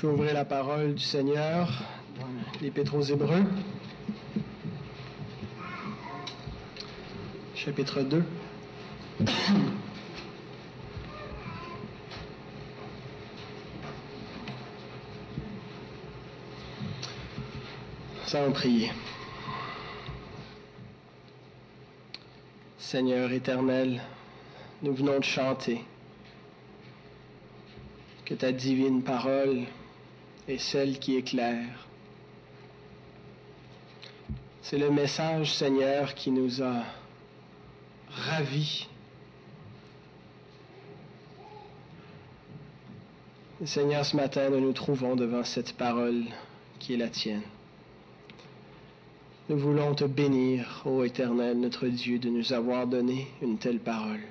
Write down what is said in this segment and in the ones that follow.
Je vais ouvrir la parole du Seigneur dans l'Épître aux Hébreux, chapitre 2. Ça va prier. Seigneur éternel, nous venons de chanter que ta divine parole est celle qui éclaire. C'est le message, Seigneur, qui nous a ravis. Seigneur, ce matin, nous nous trouvons devant cette parole qui est la tienne. Nous voulons te bénir, ô Éternel, notre Dieu, de nous avoir donné une telle parole.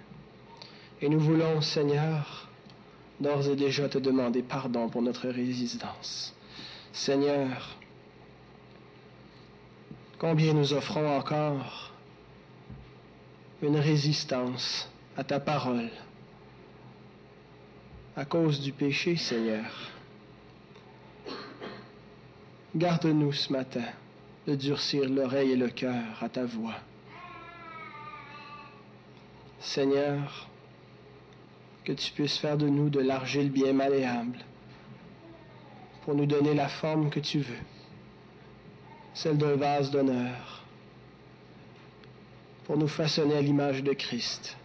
Et nous voulons, Seigneur, d'ores et déjà te demander pardon pour notre résistance. Seigneur, combien nous offrons encore une résistance à ta parole à cause du péché, Seigneur. Garde-nous ce matin de durcir l'oreille et le cœur à ta voix. Seigneur, que tu puisses faire de nous de l'argile bien malléable pour nous donner la forme que tu veux, celle d'un vase d'honneur, pour nous façonner à l'image de Christ,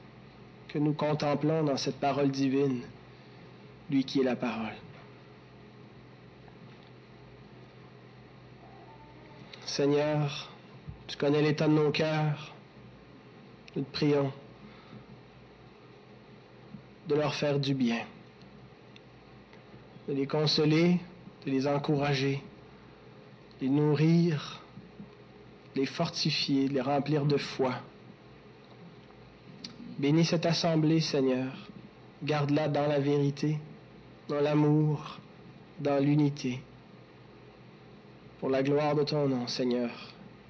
que nous contemplons dans cette parole divine, lui qui est la parole. Seigneur, tu connais l'état de nos cœurs. Nous te prions de leur faire du bien, de les consoler, de les encourager, de les nourrir, de les fortifier, de les remplir de foi. Bénis cette assemblée, Seigneur. Garde-la dans la vérité, dans l'amour, dans l'unité. Pour la gloire de ton nom, Seigneur,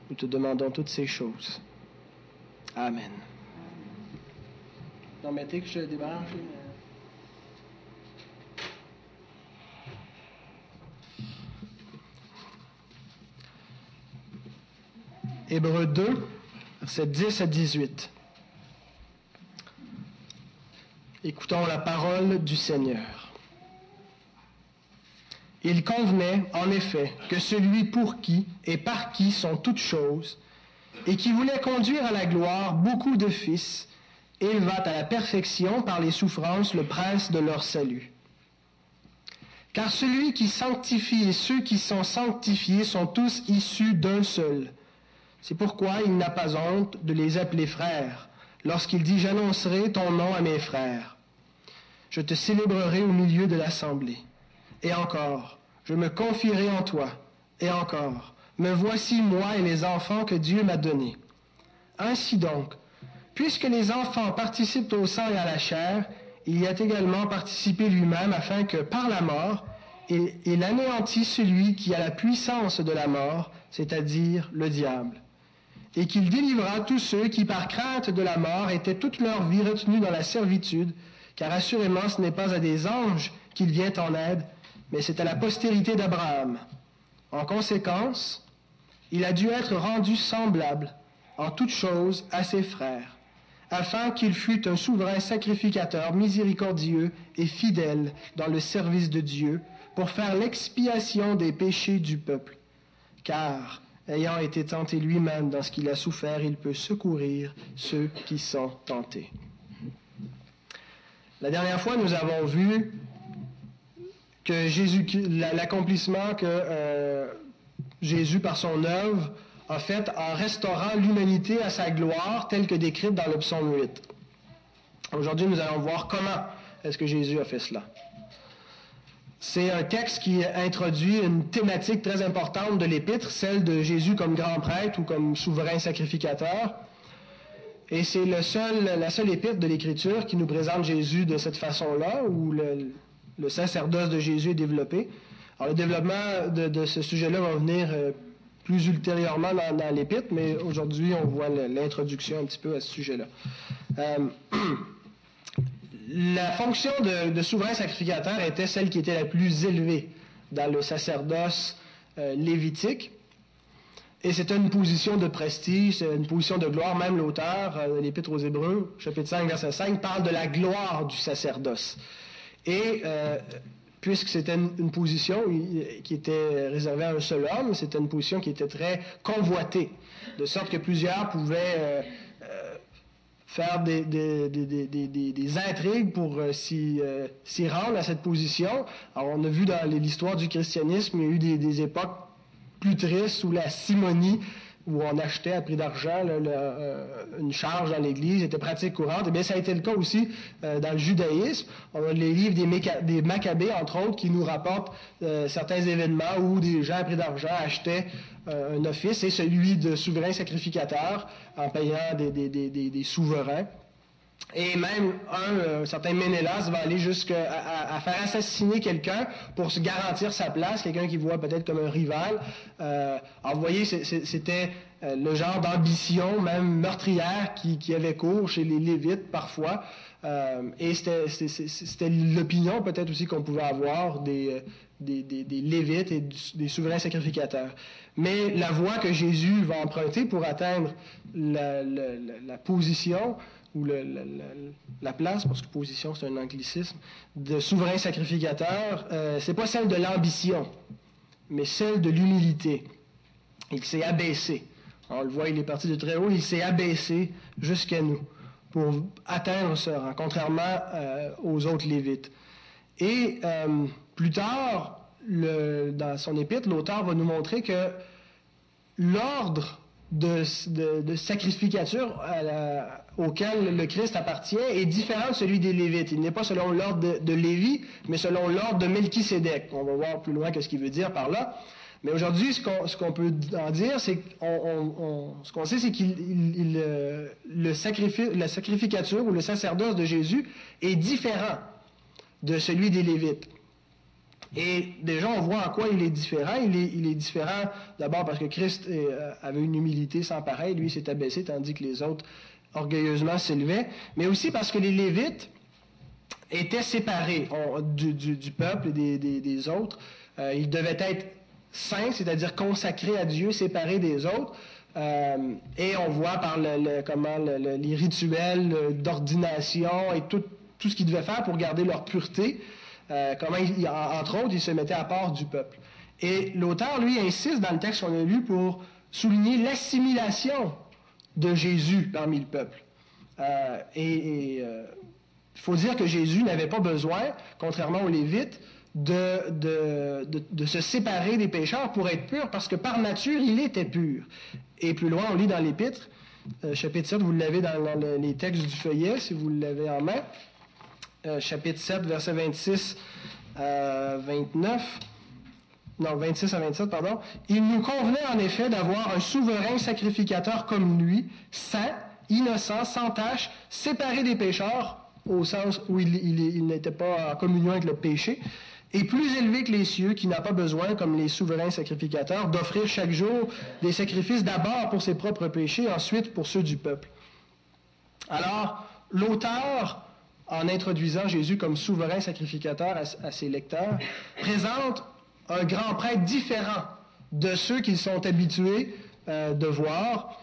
nous te demandons toutes ces choses. Amen. Non, mettez que je débranche. Hébreu 2, versets 10 à 18. Écoutons la parole du Seigneur. Il convenait, en effet, que celui pour qui et par qui sont toutes choses, et qui voulait conduire à la gloire beaucoup de fils, à la perfection par les souffrances le prince de leur salut. Car celui qui sanctifie et ceux qui sont sanctifiés sont tous issus d'un seul. C'est pourquoi il n'a pas honte de les appeler frères, lorsqu'il dit J'annoncerai ton nom à mes frères. Je te célébrerai au milieu de l'assemblée. Et encore, je me confierai en toi. Et encore, me voici moi et les enfants que Dieu m'a donnés. Ainsi donc, puisque les enfants participent au sang et à la chair, il y a également participé lui-même afin que par la mort, il, il anéantit celui qui a la puissance de la mort, c'est-à-dire le diable, et qu'il délivra tous ceux qui par crainte de la mort étaient toute leur vie retenus dans la servitude, car assurément ce n'est pas à des anges qu'il vient en aide, mais c'est à la postérité d'Abraham. En conséquence, il a dû être rendu semblable en toutes choses à ses frères, afin qu'il fût un souverain sacrificateur miséricordieux et fidèle dans le service de Dieu, pour faire l'expiation des péchés du peuple. Car, ayant été tenté lui-même dans ce qu'il a souffert, il peut secourir ceux qui sont tentés. La dernière fois, nous avons vu que Jésus, l'accomplissement que euh, Jésus, par son œuvre, a fait en restaurant l'humanité à sa gloire, telle que décrite dans le psaume 8. Aujourd'hui, nous allons voir comment est-ce que Jésus a fait cela. C'est un texte qui introduit une thématique très importante de l'épître, celle de Jésus comme grand prêtre ou comme souverain sacrificateur. Et c'est seul, la seule épître de l'Écriture qui nous présente Jésus de cette façon-là, où le, le sacerdoce de Jésus est développé. Alors le développement de, ce sujet-là va venir euh, plus ultérieurement dans, l'épître, mais aujourd'hui on voit l'introduction un petit peu à ce sujet-là. Euh, la fonction de, souverain sacrificateur était celle qui était la plus élevée dans le sacerdoce euh, lévitique. Et c'était une position de prestige, une position de gloire. Même l'auteur de l'Épître aux Hébreux, chapitre 5, verset 5, parle de la gloire du sacerdoce. Et puisque c'était une, position qui était réservée à un seul homme, c'était une position qui était très convoitée, de sorte que plusieurs pouvaient faire des, intrigues pour euh, euh, s'y rendre à cette position. Alors, on a vu dans l'histoire du christianisme, il y a eu des, époques plus tristes sous la simonie, où on achetait à prix d'argent euh, une charge dans l'Église, c'était pratique courante. Et eh bien, ça a été le cas aussi dans le judaïsme. On a les livres des, Maccabées, entre autres, qui nous rapportent certains événements où des gens à prix d'argent achetaient euh, un office, et celui de souverain sacrificateur en payant des, souverains. Et même un, euh, certain Ménélas va aller jusqu'à à, faire assassiner quelqu'un pour se garantir sa place, quelqu'un qui voit peut-être comme un rival. Euh, alors vous voyez, c'était le genre d'ambition, même meurtrière, qui, avait cours chez les Lévites parfois. et c'était l'opinion peut-être aussi qu'on pouvait avoir des, des, Lévites et des souverains sacrificateurs. Mais la voie que Jésus va emprunter pour atteindre la, position ou la, place, parce que position c'est un anglicisme, de souverain sacrificateur, euh, c'est pas celle de l'ambition, mais celle de l'humilité. Il s'est abaissé. On le voit, il est parti de très haut, il s'est abaissé jusqu'à nous pour atteindre ce rang, contrairement euh, aux autres Lévites. Et euh, plus tard, dans son épître, l'auteur va nous montrer que l'ordre de, sacrificature auquel le Christ appartient est différent de celui des Lévites. Il n'est pas selon l'ordre de, Lévi, mais selon l'ordre de Melchisédek. On va voir plus loin ce qu'il veut dire par là. Mais aujourd'hui, ce qu'on peut en dire, c'est qu'on ce qu'on sait, c'est que le, la sacrificature ou le sacerdoce de Jésus est différent de celui des Lévites. Et déjà, on voit en quoi il est différent. Il est, différent d'abord parce que Christ euh, avait une humilité sans pareil. Lui, s'est abaissé, tandis que les autres orgueilleusement s'élevaient. Mais aussi parce que les Lévites étaient séparés du, peuple et des, autres. Euh, ils devaient être saints, c'est-à-dire consacrés à Dieu, séparés des autres. Euh, et on voit par comment les rituels d'ordination et tout, tout ce qu'ils devaient faire pour garder leur pureté. Euh, comment, entre autres, il se mettait à part du peuple. Et l'auteur, lui, insiste dans le texte qu'on a lu pour souligner l'assimilation de Jésus parmi le peuple. Euh, et il euh, faut dire que Jésus n'avait pas besoin, contrairement aux Lévites, de, de, se séparer des pécheurs pour être pur, parce que par nature, il était pur. Et plus loin, on lit dans l'Épître, chapitre 7, vous l'avez dans, dans les textes du feuillet, si vous l'avez en main. Euh, chapitre 7, verset 26 à 29. Non, 26 à 27, pardon. Il nous convenait en effet d'avoir un souverain sacrificateur comme lui, saint, innocent, sans tache, séparé des pécheurs, au sens où il, n'était pas en communion avec le péché, et plus élevé que les cieux, qui n'a pas besoin, comme les souverains sacrificateurs, d'offrir chaque jour des sacrifices d'abord pour ses propres péchés, ensuite pour ceux du peuple. Alors, l'auteur en introduisant Jésus comme souverain sacrificateur à, ses lecteurs, présente un grand prêtre différent de ceux qu'ils sont habitués euh, de voir.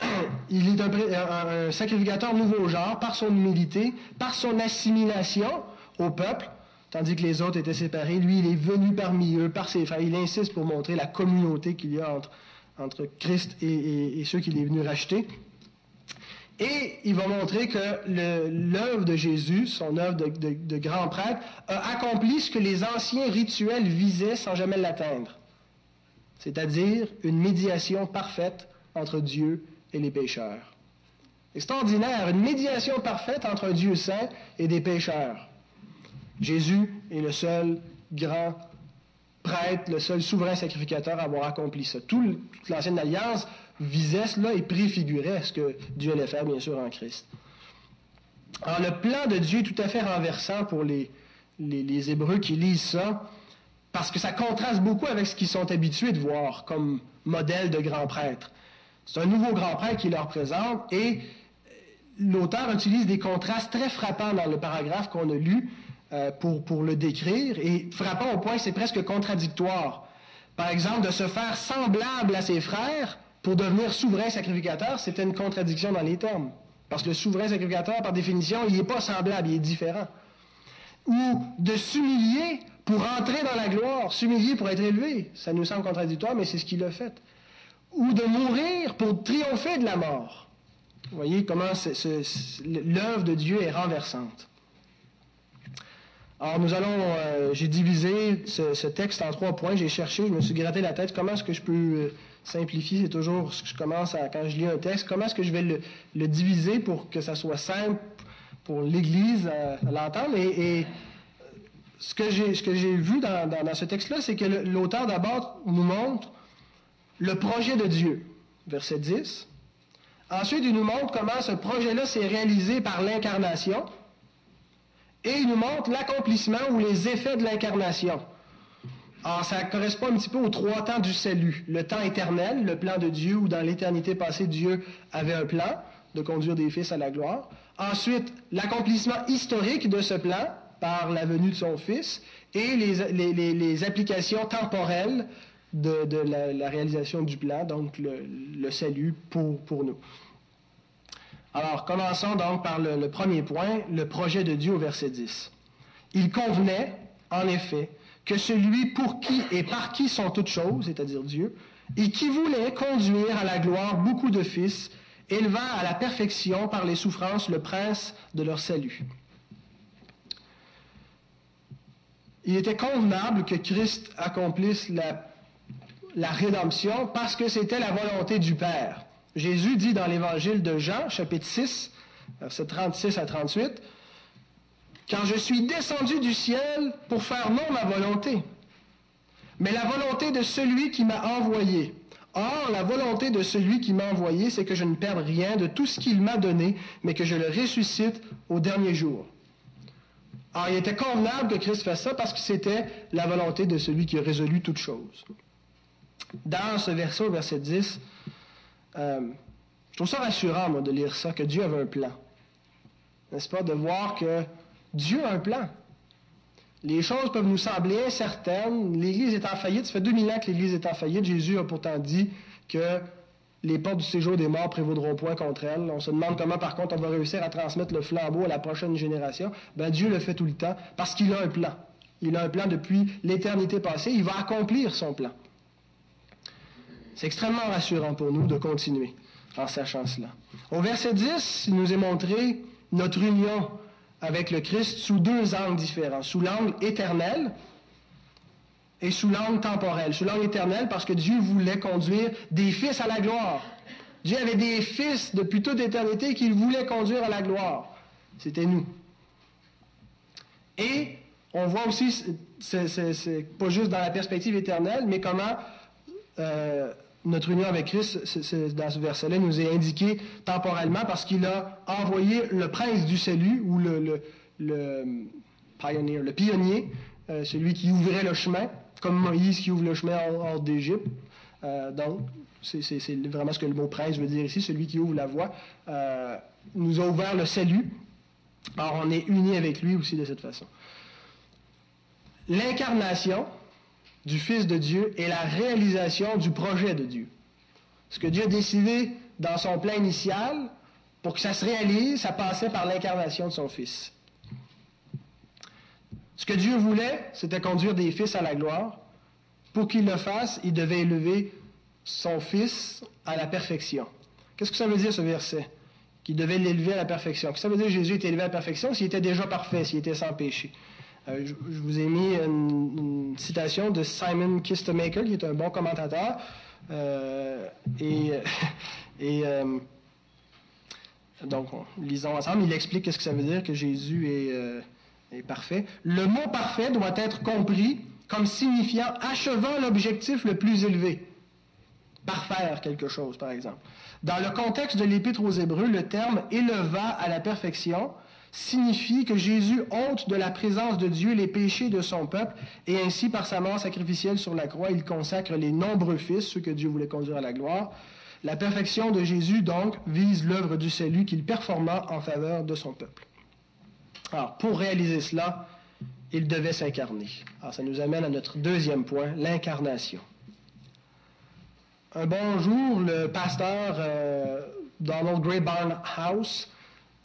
Il est un, sacrificateur nouveau genre par son humilité, par son assimilation au peuple, tandis que les autres étaient séparés. Lui, il est venu parmi eux par ses frères. Il insiste pour montrer la communauté qu'il y a entre, Christ et, et ceux qu'il est venu racheter. Et il va montrer que l'œuvre de Jésus, son œuvre de, grand prêtre, a accompli ce que les anciens rituels visaient sans jamais l'atteindre, c'est-à-dire une médiation parfaite entre Dieu et les pécheurs. Extraordinaire, une médiation parfaite entre un Dieu saint et des pécheurs. Jésus est le seul grand prêtre, le seul souverain sacrificateur à avoir accompli ça. toute l'ancienne alliance visait cela et préfigurait ce que Dieu allait faire, bien sûr, en Christ. Alors, le plan de Dieu est tout à fait renversant pour les, les, Hébreux qui lisent ça, parce que ça contraste beaucoup avec ce qu'ils sont habitués de voir comme modèle de grand prêtre. C'est un nouveau grand prêtre qui leur présente et l'auteur utilise des contrastes très frappants dans le paragraphe qu'on a lu euh, pour, pour le décrire, et frappant au point que c'est presque contradictoire. Par exemple, de se faire semblable à ses frères pour devenir souverain sacrificateur, c'était une contradiction dans les termes. Parce que le souverain sacrificateur, par définition, il n'est pas semblable, il est différent. Ou de s'humilier pour entrer dans la gloire, s'humilier pour être élevé. Ça nous semble contradictoire, mais c'est ce qu'il a fait. Ou de mourir pour triompher de la mort. Vous voyez comment l'œuvre de Dieu est renversante. Alors nous allons, euh, j'ai divisé ce, texte en trois points. J'ai cherché, je me suis gratté la tête. Comment est-ce que je peux euh, simplifier C'est toujours ce que je commence à, quand je lis un texte. Comment est-ce que je vais le, diviser pour que ça soit simple pour l'Église à, l'entendre? Et, ce que j'ai vu dans, dans ce texte-là, c'est que l'auteur d'abord nous montre le projet de Dieu, verset 10. Ensuite, il nous montre comment ce projet-là s'est réalisé par l'incarnation. Et il nous montre l'accomplissement ou les effets de l'incarnation. Alors, ça correspond un petit peu aux trois temps du salut. Le temps éternel, le plan de Dieu, où dans l'éternité passée, Dieu avait un plan de conduire des fils à la gloire. Ensuite, l'accomplissement historique de ce plan par la venue de son Fils et les, applications temporelles de, la, réalisation du plan, donc le, salut pour, pour nous. Alors, commençons donc par le, premier point, le projet de Dieu au verset 10. Il convenait, en effet, que celui pour qui et par qui sont toutes choses, c'est-à-dire Dieu, et qui voulait conduire à la gloire beaucoup de fils, éleva à la perfection par les souffrances le prince de leur salut. Il était convenable que Christ accomplisse la, rédemption parce que c'était la volonté du Père. Jésus dit dans l'évangile de Jean, chapitre 6, versets 36 à 38, Quand je suis descendu du ciel pour faire non ma volonté, mais la volonté de celui qui m'a envoyé. Or, la volonté de celui qui m'a envoyé, c'est que je ne perde rien de tout ce qu'il m'a donné, mais que je le ressuscite au dernier jour. Alors, il était convenable que Christ fasse ça parce que c'était la volonté de celui qui a résolu toutes choses. Dans ce verset, verset 10, euh, je trouve ça rassurant, moi, de lire ça, que Dieu avait un plan. N'est-ce pas? De voir que Dieu a un plan. Les choses peuvent nous sembler incertaines. L'Église est en faillite. Ça fait 2000 ans que l'Église est en faillite. Jésus a pourtant dit que les portes du séjour des morts prévaudront point contre elle. On se demande comment, par contre, on va réussir à transmettre le flambeau à la prochaine génération. Ben, Dieu le fait tout le temps parce qu'il a un plan. Il a un plan depuis l'éternité passée. Il va accomplir son plan. C'est extrêmement rassurant pour nous de continuer en sachant cela. Au verset 10, il nous est montré notre union avec le Christ sous deux angles différents, sous l'angle éternel et sous l'angle temporel. Sous l'angle éternel parce que Dieu voulait conduire des fils à la gloire. Dieu avait des fils depuis toute éternité qu'il voulait conduire à la gloire. C'était nous. Et on voit aussi, pas juste dans la perspective éternelle, mais comment euh, notre union avec Christ, dans ce verset-là, nous est indiqué temporellement parce qu'il a envoyé le prince du salut ou le, pioneer, le pionnier, euh, celui qui ouvrait le chemin, comme Moïse qui ouvre le chemin hors, d'Égypte. Euh, donc, c'est vraiment ce que le mot prince veut dire ici, celui qui ouvre la voie, euh, nous a ouvert le salut. Alors, on est unis avec lui aussi de cette façon. L'incarnation, du Fils de Dieu et la réalisation du projet de Dieu. Ce que Dieu a décidé dans son plan initial, pour que ça se réalise, ça passait par l'incarnation de son Fils. Ce que Dieu voulait, c'était conduire des fils à la gloire. Pour qu'il le fasse, il devait élever son Fils à la perfection. Qu'est-ce que ça veut dire ce verset? Qu'il devait l'élever à la perfection. Qu'est-ce que ça veut dire Jésus était élevé à la perfection? S'il était déjà parfait, s'il était sans péché euh, je, vous ai mis une, citation de Simon Kistemaker, qui est un bon commentateur. Euh, et, euh, donc, lisons ensemble. Il explique qu'est-ce que ça veut dire que Jésus est, est parfait. Le mot parfait doit être compris comme signifiant achevant l'objectif le plus élevé. Parfaire quelque chose, par exemple. Dans le contexte de l'Épître aux Hébreux, le terme éleva à la perfection signifie que Jésus ôte de la présence de Dieu les péchés de son peuple et ainsi par sa mort sacrificielle sur la croix, il consacre les nombreux fils, ceux que Dieu voulait conduire à la gloire. La perfection de Jésus, donc, vise l'œuvre du salut qu'il performa en faveur de son peuple. Alors, pour réaliser cela, il devait s'incarner. Alors ça nous amène à notre deuxième point, l'incarnation. Un bon jour, le pasteur euh, Donald Gray Barnhouse,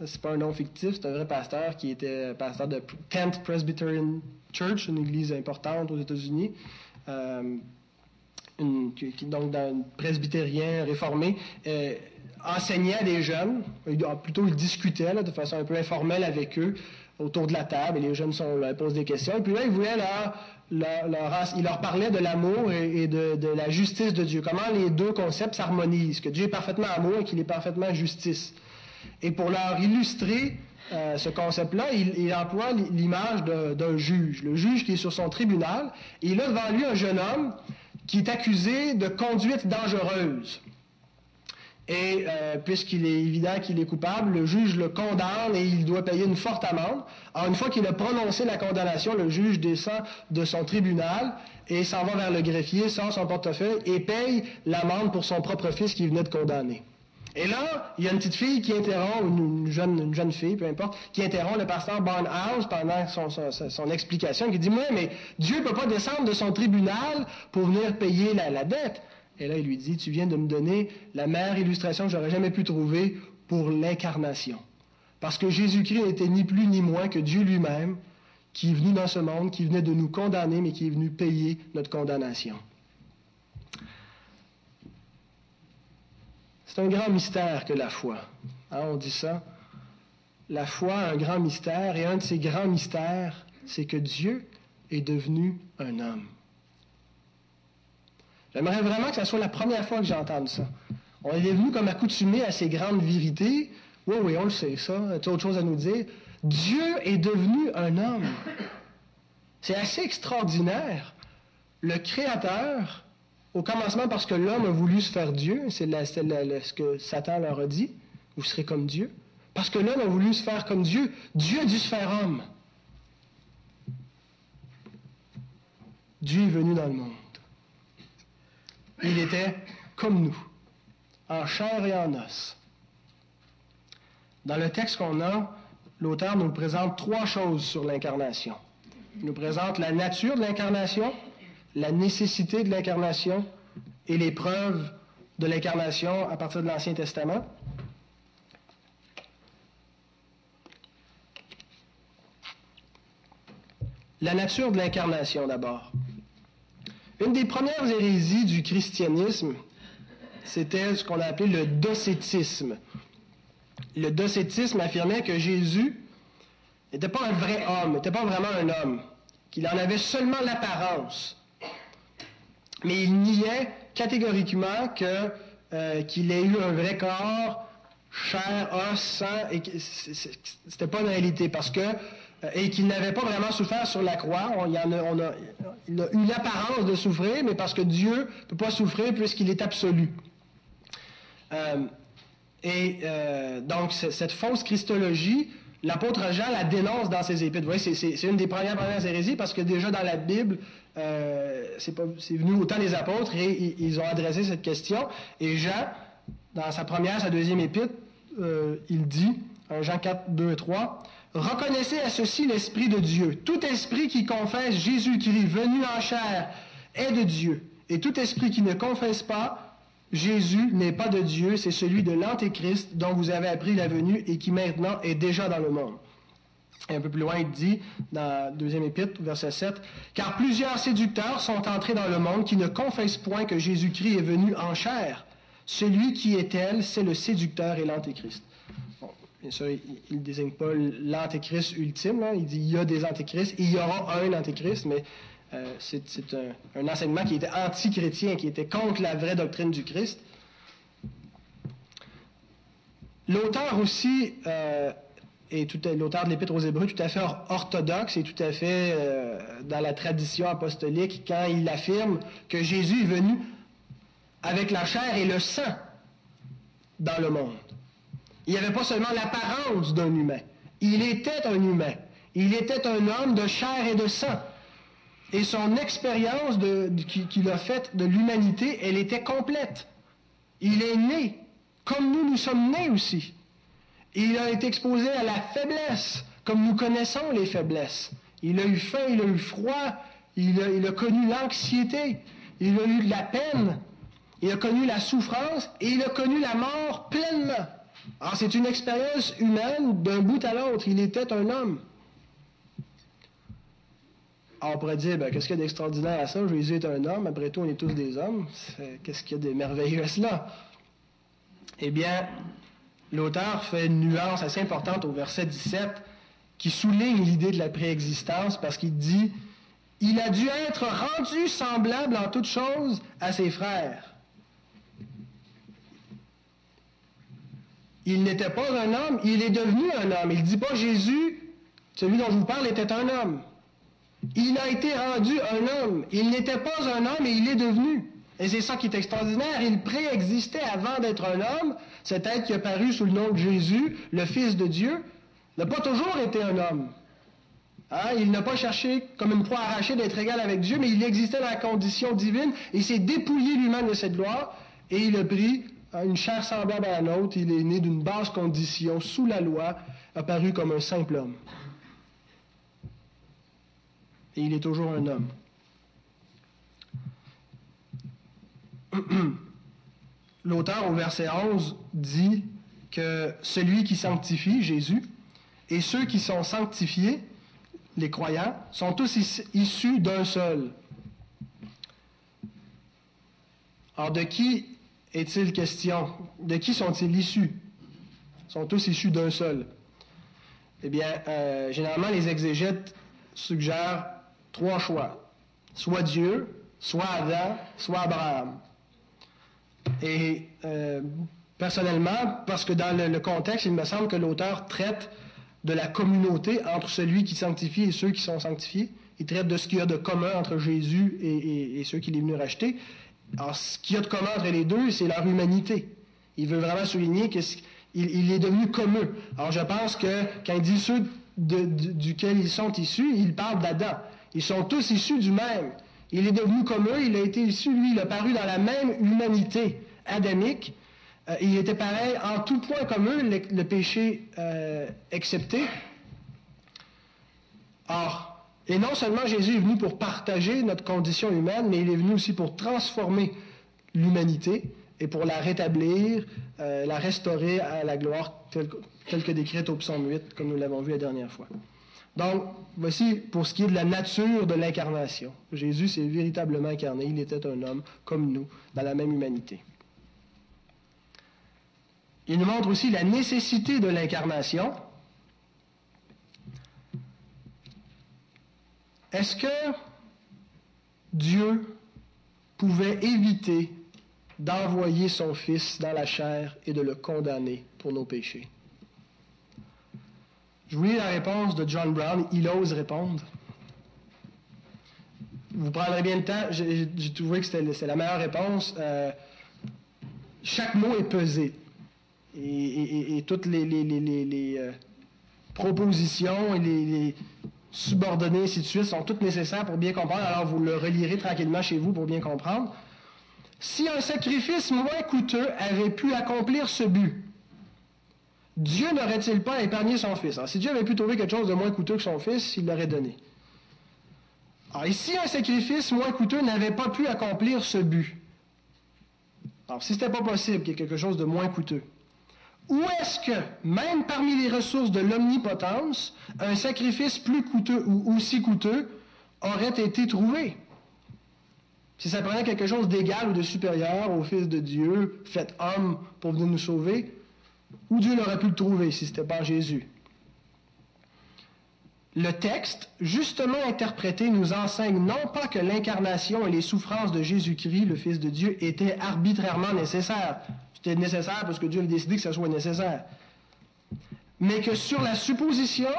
c'est pas un nom fictif, c'est un vrai pasteur qui était pasteur de Kent Presbyterian Church, une église importante aux États-Unis, euh, donc d'un presbytérien réformé, euh, enseignait à des jeunes, plutôt il discutait de façon un peu informelle avec eux autour de la table, et les jeunes sont posent des questions, et puis là, il voulait leur, il leur parlait de l'amour et, de, la justice de Dieu, comment les deux concepts s'harmonisent, que Dieu est parfaitement amour et qu'il est parfaitement justice. Et pour leur illustrer euh, ce concept-là, il, emploie l'image d'un juge, le juge qui est sur son tribunal, il a devant lui un jeune homme qui est accusé de conduite dangereuse. Et euh, puisqu'il est évident qu'il est coupable, le juge le condamne et il doit payer une forte amende. Alors une fois qu'il a prononcé la condamnation, le juge descend de son tribunal et s'en va vers le greffier, sort son portefeuille et paye l'amende pour son propre fils qui venait de condamner. Et là, il y a une petite fille qui interrompt, une, jeune, une jeune fille, peu importe, qui interrompt le pasteur Barnhouse pendant son, explication, qui dit, moi, mais Dieu ne peut pas descendre de son tribunal pour venir payer la, la dette. Et là, il lui dit, tu viens de me donner la meilleure illustration que j'aurais jamais pu trouver pour l'incarnation. Parce que Jésus-Christ n'était ni plus ni moins que Dieu lui-même, qui est venu dans ce monde, qui venait de nous condamner, mais qui est venu payer notre condamnation. C'est un grand mystère que la foi. Hein, on dit ça. La foi, un grand mystère, et un de ces grands mystères, c'est que Dieu est devenu un homme. J'aimerais vraiment que ce soit la première fois que j'entende ça. On est devenu comme accoutumé à ces grandes vérités. Oui, oui, on le sait, ça. Tu as autre chose à nous dire? Dieu est devenu un homme. C'est assez extraordinaire. Le Créateur, au commencement parce que l'homme a voulu se faire Dieu, c'est ce que Satan leur a dit, vous serez comme Dieu. Parce que l'homme a voulu se faire comme Dieu, Dieu a dû se faire homme. Dieu est venu dans le monde. Il était comme nous, en chair et en os. Dans le texte qu'on a, l'auteur nous présente trois choses sur l'incarnation. Il nous présente la nature de l'incarnation, la nécessité de l'incarnation et les preuves de l'incarnation à partir de l'Ancien Testament. La nature de l'incarnation d'abord. Une des premières hérésies du christianisme, c'était ce qu'on a appelé le docétisme. Le docétisme affirmait que Jésus n'était pas un vrai homme, n'était pas vraiment un homme, qu'il en avait seulement l'apparence. Mais il niait catégoriquement que, euh, qu'il ait eu un vrai corps, chair, os, sang, et que c'était pas une réalité, parce que euh, et qu'il n'avait pas vraiment souffert sur la croix. On, il, a, eu l'apparence de souffrir, mais parce que Dieu ne peut pas souffrir puisqu'il est absolu. Euh, et donc, cette fausse christologie, l'apôtre Jean la dénonce dans ses épîtres. Vous voyez, c'est, une des premières, premières hérésies parce que déjà dans la Bible, c'est, venu autant des apôtres et ils ont adressé cette question. Et Jean, dans sa première, sa deuxième épître, il dit, Jean 4, 2 et 3, Reconnaissez à ceci l'Esprit de Dieu. Tout esprit qui confesse Jésus-Christ venu en chair est de Dieu. Et tout esprit qui ne confesse pas Jésus n'est pas de Dieu, c'est celui de l'Antéchrist dont vous avez appris la venue et qui maintenant est déjà dans le monde. Et un peu plus loin, il dit, dans deuxième épître, verset 7, Car plusieurs séducteurs sont entrés dans le monde qui ne confessent point que Jésus-Christ est venu en chair. Celui qui est elle, c'est le séducteur et l'Antéchrist. Bien sûr, il ne désigne pas l'antéchrist ultime. Il dit il y a des antéchrists, il y aura un antéchrist, mais euh, c'est un, enseignement qui était anti-chrétien, qui était contre la vraie doctrine du Christ. L'auteur aussi, euh, l'auteur de l'Épître aux Hébreux, tout à fait orthodoxe et tout à fait euh, dans la tradition apostolique quand il affirme que Jésus est venu avec la chair et le sang dans le monde. Il avait pas seulement l'apparence d'un humain. Il était un humain. Il était un homme de chair et de sang. Et son expérience qu'il a faite de l'humanité, elle était complète. Il est né, comme nous, nous sommes nés aussi. Il a été exposé à la faiblesse, comme nous connaissons les faiblesses. Il a eu faim, il a eu froid, il a, connu l'anxiété, il a eu de la peine, il a connu la souffrance et il a connu la mort pleinement. Alors c'est une expérience humaine d'un bout à l'autre. Il était un homme. Alors on pourrait dire, ben, qu'est-ce qu'il y a d'extraordinaire à ça? Jésus est un homme, après tout, on est tous des hommes. Qu'est-ce qu'il y a de merveilleux à cela? Eh bien, l'auteur fait une nuance assez importante au verset 17 qui souligne l'idée de la préexistence parce qu'il dit Il a dû être rendu semblable en toutes choses à ses frères. Il n'était pas un homme, il est devenu un homme. Il ne dit pas Jésus, celui dont je vous parle, était un homme. Il a été rendu un homme. Il n'était pas un homme et il est devenu. Et c'est ça qui est extraordinaire. Il préexistait avant d'être un homme. Cet être qui a paru sous le nom de Jésus, le Fils de Dieu, n'a pas toujours été un homme. Hein? Il n'a pas cherché, comme une proie arrachée, d'être égal avec Dieu, mais il existait dans la condition divine. Il s'est dépouillé lui-même de cette gloire et il a pris hein, une chair semblable à la nôtre. Il est né d'une basse condition, sous la loi, apparu comme un simple homme. Et il est toujours un homme. L'auteur au verset 11 dit que celui qui sanctifie, Jésus, et ceux qui sont sanctifiés, les croyants, sont tous issus d'un seul. Alors de qui est-il question? De qui sont-ils issus? Ils sont tous issus d'un seul. Eh bien, euh, généralement, les exégètes suggèrent trois choix. Soit Dieu, soit Adam, soit Abraham. Et euh, personnellement, parce que dans le, contexte, il me semble que l'auteur traite de la communauté entre celui qui sanctifie et ceux qui sont sanctifiés. Il traite de ce qu'il y a de commun entre Jésus et, ceux qu'il est venu racheter. Alors, ce qu'il y a de commun entre les deux, c'est leur humanité. Il veut vraiment souligner qu'il il est devenu commun. Alors, je pense que quand il dit ceux duquel ils sont issus, il parle d'Adam. Ils sont tous issus du même. Il est devenu comme eux, il a été issu, lui, il a paru dans la même humanité adamique. Euh, il était pareil en tout point comme eux, le, péché euh, excepté. Or, et non seulement Jésus est venu pour partager notre condition humaine, mais il est venu aussi pour transformer l'humanité et pour la rétablir, euh, la restaurer à la gloire telle, telle que décrite au psaume 8, comme nous l'avons vu la dernière fois. Donc, voici pour ce qui est de la nature de l'incarnation. Jésus s'est véritablement incarné. Il était un homme comme nous, dans la même humanité. Il nous montre aussi la nécessité de l'incarnation. Est-ce que Dieu pouvait éviter d'envoyer son Fils dans la chair et de le condamner pour nos péchés? Je vous lis la réponse de John Brown. Il ose répondre. Vous prendrez bien le temps. J'ai trouvé que c'était la meilleure réponse. Euh, chaque mot est pesé. Et, toutes les, euh, propositions et les, subordonnées, ainsi de suite, sont toutes nécessaires pour bien comprendre. Alors vous le relirez tranquillement chez vous pour bien comprendre. Si un sacrifice moins coûteux avait pu accomplir ce but, Dieu n'aurait-il pas épargné son fils? si Dieu avait pu trouver quelque chose de moins coûteux que son fils, il l'aurait donné. Alors, et si un sacrifice moins coûteux n'avait pas pu accomplir ce but, alors si ce n'était pas possible qu'il y ait quelque chose de moins coûteux, où est-ce que, même parmi les ressources de l'omnipotence, un sacrifice plus coûteux ou aussi coûteux aurait été trouvé? Si ça prenait quelque chose d'égal ou de supérieur au Fils de Dieu, fait homme pour venir nous sauver, où Dieu l'aurait pu le trouver si ce n'était pas Jésus? Le texte, justement interprété, nous enseigne non pas que l'incarnation et les souffrances de Jésus-Christ, le Fils de Dieu, étaient arbitrairement nécessaires. C'était nécessaire parce que Dieu a décidé que ce soit nécessaire. Mais que sur la supposition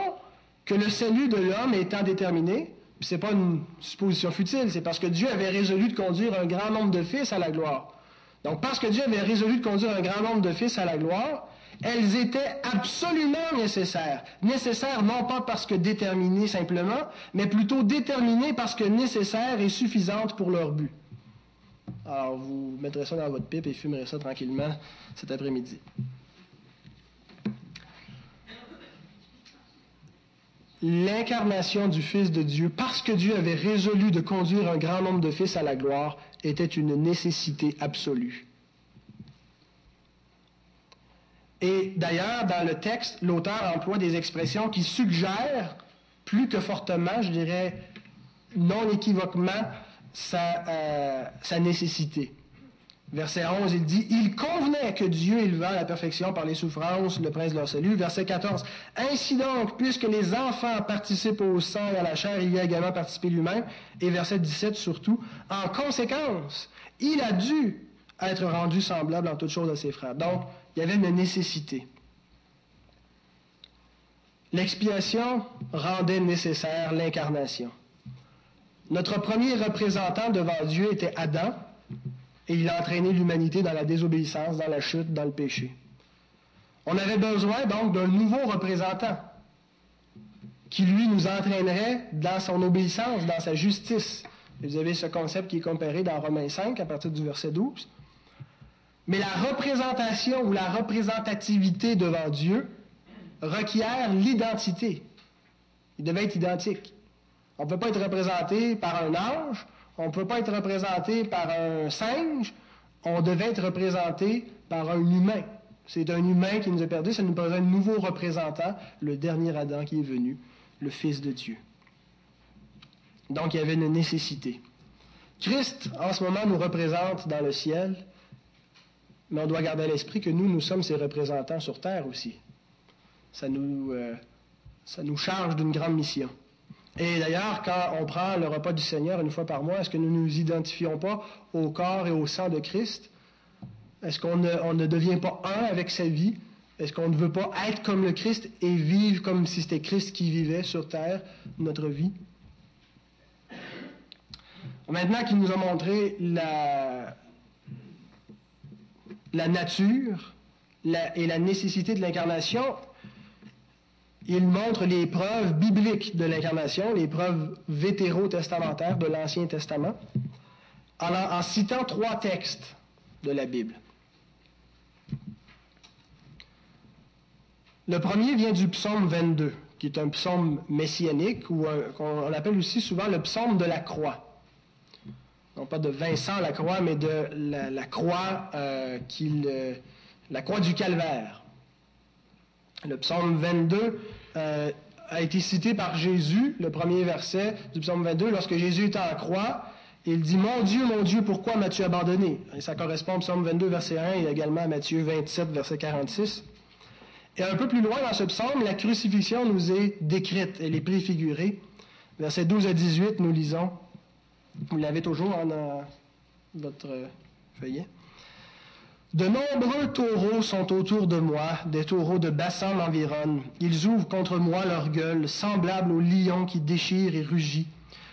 que le salut de l'homme étant déterminé, ce n'est pas une supposition futile, c'est parce que Dieu avait résolu de conduire un grand nombre de fils à la gloire. Donc, parce que Dieu avait résolu de conduire un grand nombre de fils à la gloire, elles étaient absolument nécessaires. Nécessaires non pas parce que déterminées simplement, mais plutôt déterminées parce que nécessaires et suffisantes pour leur but. Alors, vous mettrez ça dans votre pipe et fumerez ça tranquillement cet après-midi. l'incarnation du Fils de Dieu, parce que Dieu avait résolu de conduire un grand nombre de fils à la gloire, était une nécessité absolue. Et d'ailleurs, dans le texte, l'auteur emploie des expressions qui suggèrent plus que fortement, je dirais non équivoquement, sa, euh, sa nécessité. Verset 11, il dit, Il convenait que Dieu élevât à la perfection par les souffrances le prince de leur salut. Verset 14, Ainsi donc, puisque les enfants participent au sang et à la chair, il y a également participé lui-même. Et verset 17 surtout, En conséquence, il a dû être rendu semblable en toutes choses à ses frères. Donc, il y avait une nécessité. L'expiation rendait nécessaire l'incarnation. Notre premier représentant devant Dieu était Adam, et il a entraîné l'humanité dans la désobéissance, dans la chute, dans le péché. On avait besoin donc d'un nouveau représentant qui, lui, nous entraînerait dans son obéissance, dans sa justice. vous avez ce concept qui est comparé dans Romains 5 à partir du verset 12. Mais la représentation ou la représentativité devant Dieu requiert l'identité. Il devait être identique. On ne peut pas être représenté par un ange, on ne peut pas être représenté par un singe, on devait être représenté par un humain. C'est un humain qui nous a perdu, ça nous paraît un nouveau représentant, le dernier Adam qui est venu, le Fils de Dieu. Donc il y avait une nécessité. Christ, en ce moment, nous représente dans le ciel, mais on doit garder à l'esprit que nous, nous sommes ses représentants sur terre aussi. Ça nous, euh, ça nous charge d'une grande mission. Et d'ailleurs, quand on prend le repas du Seigneur une fois par mois, est-ce que nous ne nous identifions pas au corps et au sang de Christ? Est-ce qu'on ne, devient pas un avec sa vie? Est-ce qu'on ne veut pas être comme le Christ et vivre comme si c'était Christ qui vivait sur terre notre vie? Maintenant qu'il nous a montré la, nature et la nécessité de l'incarnation, il montre les preuves bibliques de l'incarnation, les preuves vétérotestamentaires de l'Ancien Testament, en, citant trois textes de la Bible. Le premier vient du psaume 22, qui est un psaume messianique, ou qu'on appelle aussi souvent le psaume de la croix. Non pas de Vincent la croix, mais de la, croix, euh, euh, la croix du calvaire. Le psaume 22 euh, a été cité par Jésus, le premier verset du psaume 22, lorsque Jésus était à la croix. Il dit Mon Dieu, mon Dieu, pourquoi m'as-tu abandonné ça correspond au psaume 22, verset 1 et également à Matthieu 27, verset 46. Et un peu plus loin dans ce psaume, la crucifixion nous est décrite, elle est préfigurée. Versets 12 à 18, nous lisons. Vous l'avez toujours en votre feuillet. De nombreux taureaux sont autour de moi, des taureaux de bassin m'environnent. Ils ouvrent contre moi leur gueule, semblables aux lions qui déchirent et rugit.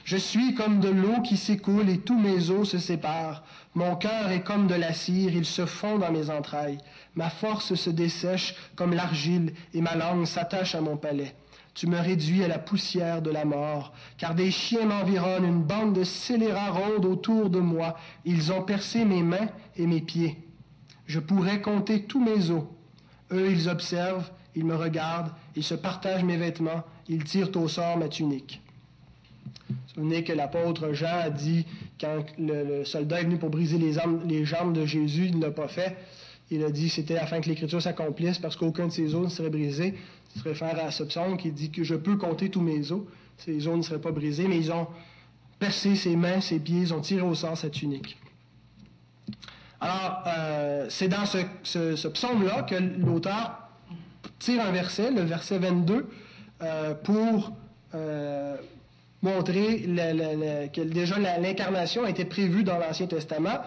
Je suis comme de l'eau qui s'écoule et tous mes os se séparent. Mon cœur est comme de la cire, il se fond dans mes entrailles. Ma force se dessèche comme l'argile et ma langue s'attache à mon palais. Tu me réduis à la poussière de la mort, car des chiens m'environnent, une bande de scélérats rôde autour de moi. Ils ont percé mes mains et mes pieds. Je pourrais compter tous mes os. Eux, ils observent, ils me regardent, ils se partagent mes vêtements, ils tirent au sort ma tunique. Souvenez que l'apôtre Jean a dit, quand le, soldat est venu pour briser les, les jambes de Jésus, il ne l'a pas fait. Il a dit c'était afin que l'Écriture s'accomplisse, parce qu'aucun de ses os ne serait brisé. Il se réfère à ce psaume qui dit que je peux compter tous mes os. Ses os ne seraient pas brisés, mais ils ont percé ses mains, ses pieds, ils ont tiré au sort sa tunique. Alors, euh, c'est dans ce, psaume-là que l'auteur tire un verset, le verset 22, euh, pour euh, montrer que déjà l'incarnation a été prévue dans l'Ancien Testament.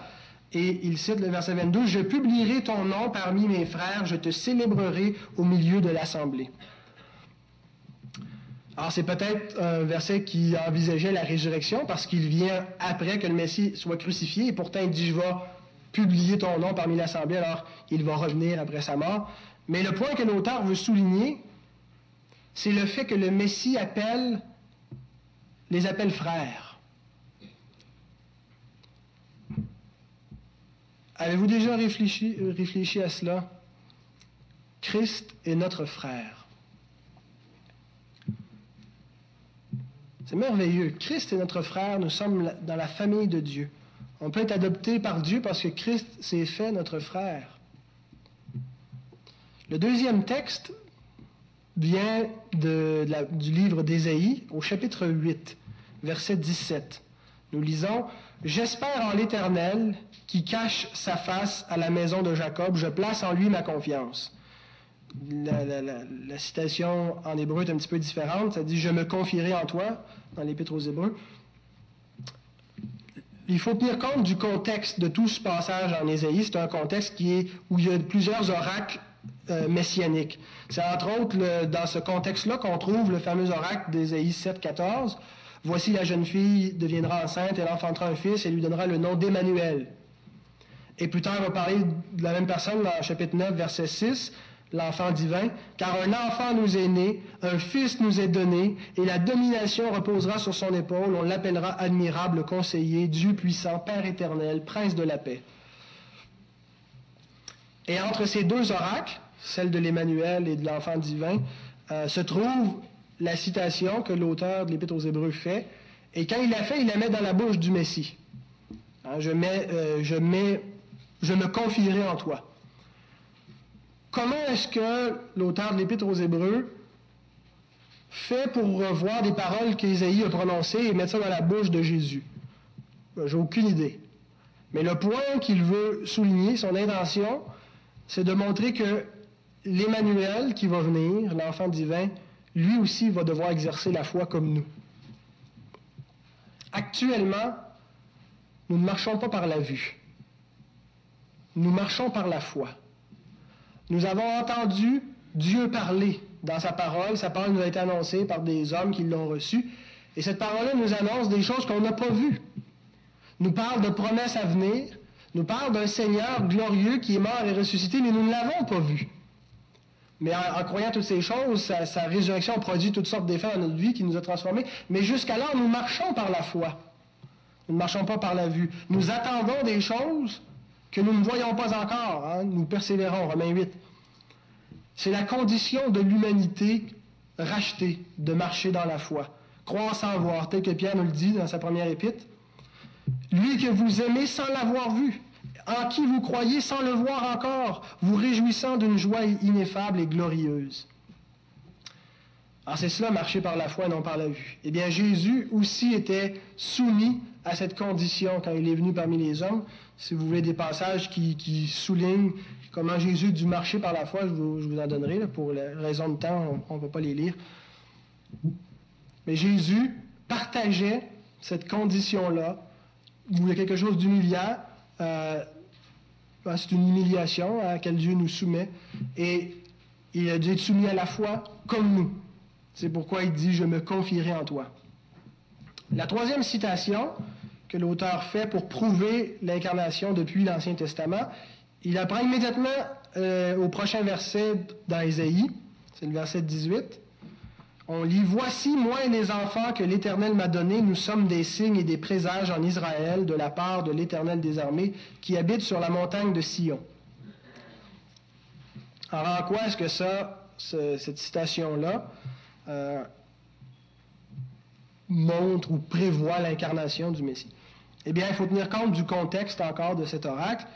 Et il cite le verset 22, Je publierai ton nom parmi mes frères, je te célébrerai au milieu de l'assemblée. Alors c'est peut-être un verset qui envisageait la résurrection parce qu'il vient après que le Messie soit crucifié et pourtant il dit, je vais publier ton nom parmi l'Assemblée, alors il va revenir après sa mort. Mais le point que l'auteur veut souligner, c'est le fait que le Messie appelle, les appelle frères. Avez-vous déjà réfléchi, réfléchi à cela? Christ est notre frère. C'est merveilleux. Christ est notre frère, nous sommes dans la famille de Dieu. On peut être adopté par Dieu parce que Christ s'est fait notre frère. Le deuxième texte vient du livre d'Ésaïe au chapitre 8, verset 17. Nous lisons J'espère en l'Éternel qui cache sa face à la maison de Jacob, je place en lui ma confiance. La, citation en hébreu est un petit peu différente. Ça dit Je me confierai en toi, dans l'Épître aux Hébreux. Il faut tenir compte du contexte de tout ce passage en Ésaïe. C'est un contexte qui est, où il y a plusieurs oracles euh, messianiques. C'est entre autres dans ce contexte-là qu'on trouve le fameux oracle d'Ésaïe 7, 14. Voici la jeune fille deviendra enceinte, elle enfantera un fils et lui donnera le nom d'Emmanuel. Et plus tard, on va parler de la même personne dans chapitre 9, verset 6, l'enfant divin, car un enfant nous est né, un fils nous est donné, et la domination reposera sur son épaule, on l'appellera admirable conseiller, Dieu puissant, Père éternel, prince de la paix. Et entre ces deux oracles, celle de l'Emmanuel et de l'enfant divin, euh, se trouve la citation que l'auteur de l'Épître aux Hébreux fait, et quand il l'a fait, il la met dans la bouche du Messie. Hein, euh, je me confierai en toi. Comment est-ce que l'auteur de l'Épître aux Hébreux fait pour revoir des paroles qu'Ésaïe a prononcées et mettre ça dans la bouche de Jésus? Ben, j'ai aucune idée. Mais le point qu'il veut souligner, son intention, c'est de montrer que l'Emmanuel qui va venir, l'enfant divin, lui aussi va devoir exercer la foi comme nous. Actuellement, nous ne marchons pas par la vue. Nous marchons par la foi. Nous avons entendu Dieu parler dans sa parole. Sa parole nous a été annoncée par des hommes qui l'ont reçue. Et cette parole-là nous annonce des choses qu'on n'a pas vues. Nous parle de promesses à venir. Nous parle d'un Seigneur glorieux qui est mort et ressuscité, mais nous ne l'avons pas vu. Mais en, croyant toutes ces choses, sa, résurrection produit toutes sortes d'effets dans notre vie qui nous a transformés. Mais jusqu'alors, nous marchons par la foi. Nous ne marchons pas par la vue. Nous attendons des choses que nous ne voyons pas encore. Hein. Nous persévérons, Romains 8. C'est la condition de l'humanité rachetée de marcher dans la foi. Croire sans voir, tel que Pierre nous le dit dans sa première épître. Lui que vous aimez sans l'avoir vu en qui vous croyez sans le voir encore, vous réjouissant d'une joie ineffable et glorieuse. Alors c'est cela, marcher par la foi et non par la vue. Eh bien, Jésus aussi était soumis à cette condition quand il est venu parmi les hommes. Si vous voulez des passages qui, soulignent comment Jésus dut marcher par la foi, je vous, en donnerai. pour la raison de temps, on ne va pas les lire. Mais Jésus partageait cette condition-là, il y a quelque chose d'humiliant, euh, ben, c'est une humiliation à laquelle Dieu nous soumet. Et il a dû être soumis à la foi comme nous. C'est pourquoi il dit, je me confierai en toi. La troisième citation que l'auteur fait pour prouver l'incarnation depuis l'Ancien Testament, il apprend immédiatement euh, au prochain verset dans c'est le verset 18. On lit Voici, moi et les enfants que l'Éternel m'a donnés, nous sommes des signes et des présages en Israël de la part de l'Éternel des armées qui habite sur la montagne de Sion. Alors, en quoi est-ce que ça, cette citation-là, euh, montre ou prévoit l'incarnation du Messie? Eh bien, il faut tenir compte du contexte encore de cet oracle.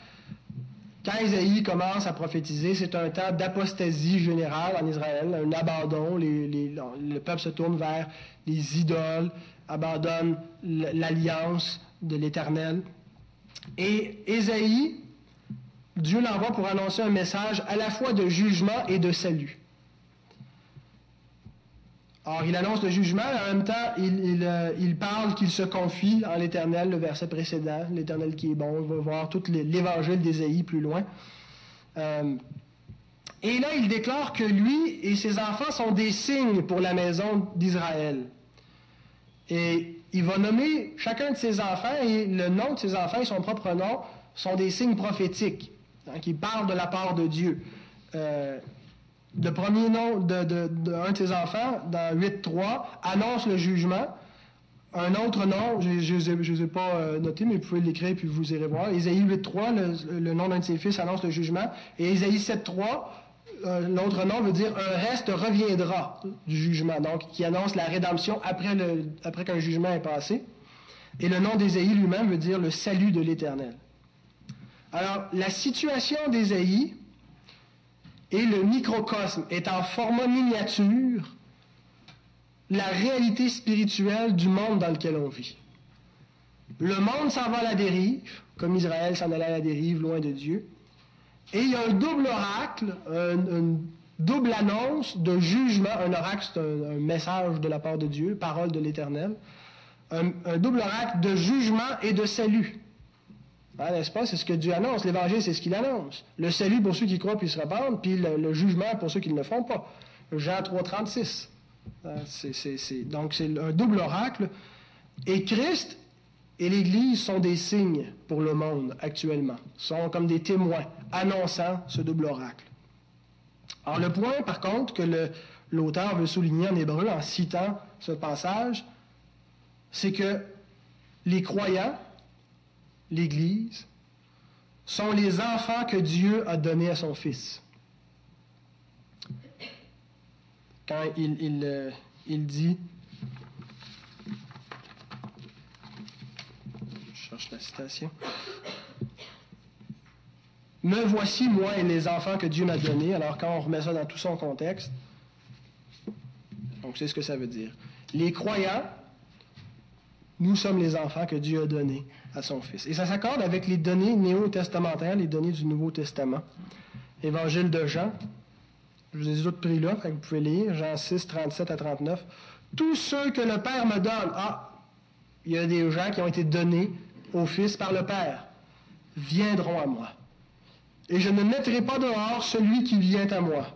Quand Isaïe commence à prophétiser, c'est un temps d'apostasie générale en Israël, un abandon. le peuple se tourne vers les idoles, abandonne l'alliance de l'Éternel. Et Isaïe, Dieu l'envoie pour annoncer un message à la fois de jugement et de salut. Or, il annonce le jugement, et en même temps, il, euh, parle qu'il se confie en l'Éternel, le verset précédent, l'Éternel qui est bon. On va voir tout l'évangile d'Ésaïe plus loin. Euh, et là, il déclare que lui et ses enfants sont des signes pour la maison d'Israël. Et il va nommer chacun de ses enfants, et le nom de ses enfants et son propre nom sont des signes prophétiques, hein, qui parlent de la part de Dieu. Euh, le premier nom d'un de, de, ses enfants, dans 8.3, annonce le jugement. Un autre nom, je ne les ai pas euh, notés, mais vous pouvez l'écrire puis vous irez voir. Ésaïe 8.3, le, le nom d'un de ses fils annonce le jugement. Et Ésaïe 7.3, euh, l'autre nom veut dire un reste reviendra du jugement, donc qui annonce la rédemption après, après qu'un jugement est passé. Et le nom d'Ésaïe lui-même veut dire le salut de l'Éternel. Alors, la situation d'Ésaïe et le microcosme est en format miniature la réalité spirituelle du monde dans lequel on vit. Le monde s'en va à la dérive, comme Israël s'en allait à la dérive, loin de Dieu. Et il y a un double oracle, une double annonce de jugement. Un oracle, c'est un, message de la part de Dieu, parole de l'Éternel. Un, double oracle de jugement et de salut. Hein, n'est-ce pas? C'est ce que Dieu annonce. L'Évangile, c'est ce qu'il annonce. Le salut pour ceux qui croient puis se répandent, puis le, jugement pour ceux qui ne le font pas. Jean 3, 36. Hein, donc, c'est un double oracle. Et Christ et l'Église sont des signes pour le monde actuellement, sont comme des témoins annonçant ce double oracle. Alors le point, par contre, que l'auteur veut souligner en hébreu en citant ce passage, c'est que les croyants, l'Église, sont les enfants que Dieu a donnés à son Fils. Quand il, il, euh, il dit la citation. Me voici, moi et les enfants que Dieu m'a donnés. Alors, quand on remet ça dans tout son contexte, donc c'est ce que ça veut dire. Les croyants, nous sommes les enfants que Dieu a donnés à son Fils. Et ça s'accorde avec les données néo-testamentaires, les données du Nouveau Testament. Évangile de Jean, je vous ai autres pris là, vous pouvez lire, Jean 6, 37 à 39. Tous ceux que le Père me donne, ah, il y a des gens qui ont été donnés au Fils par le Père, viendront à moi. Et je ne mettrai pas dehors celui qui vient à moi.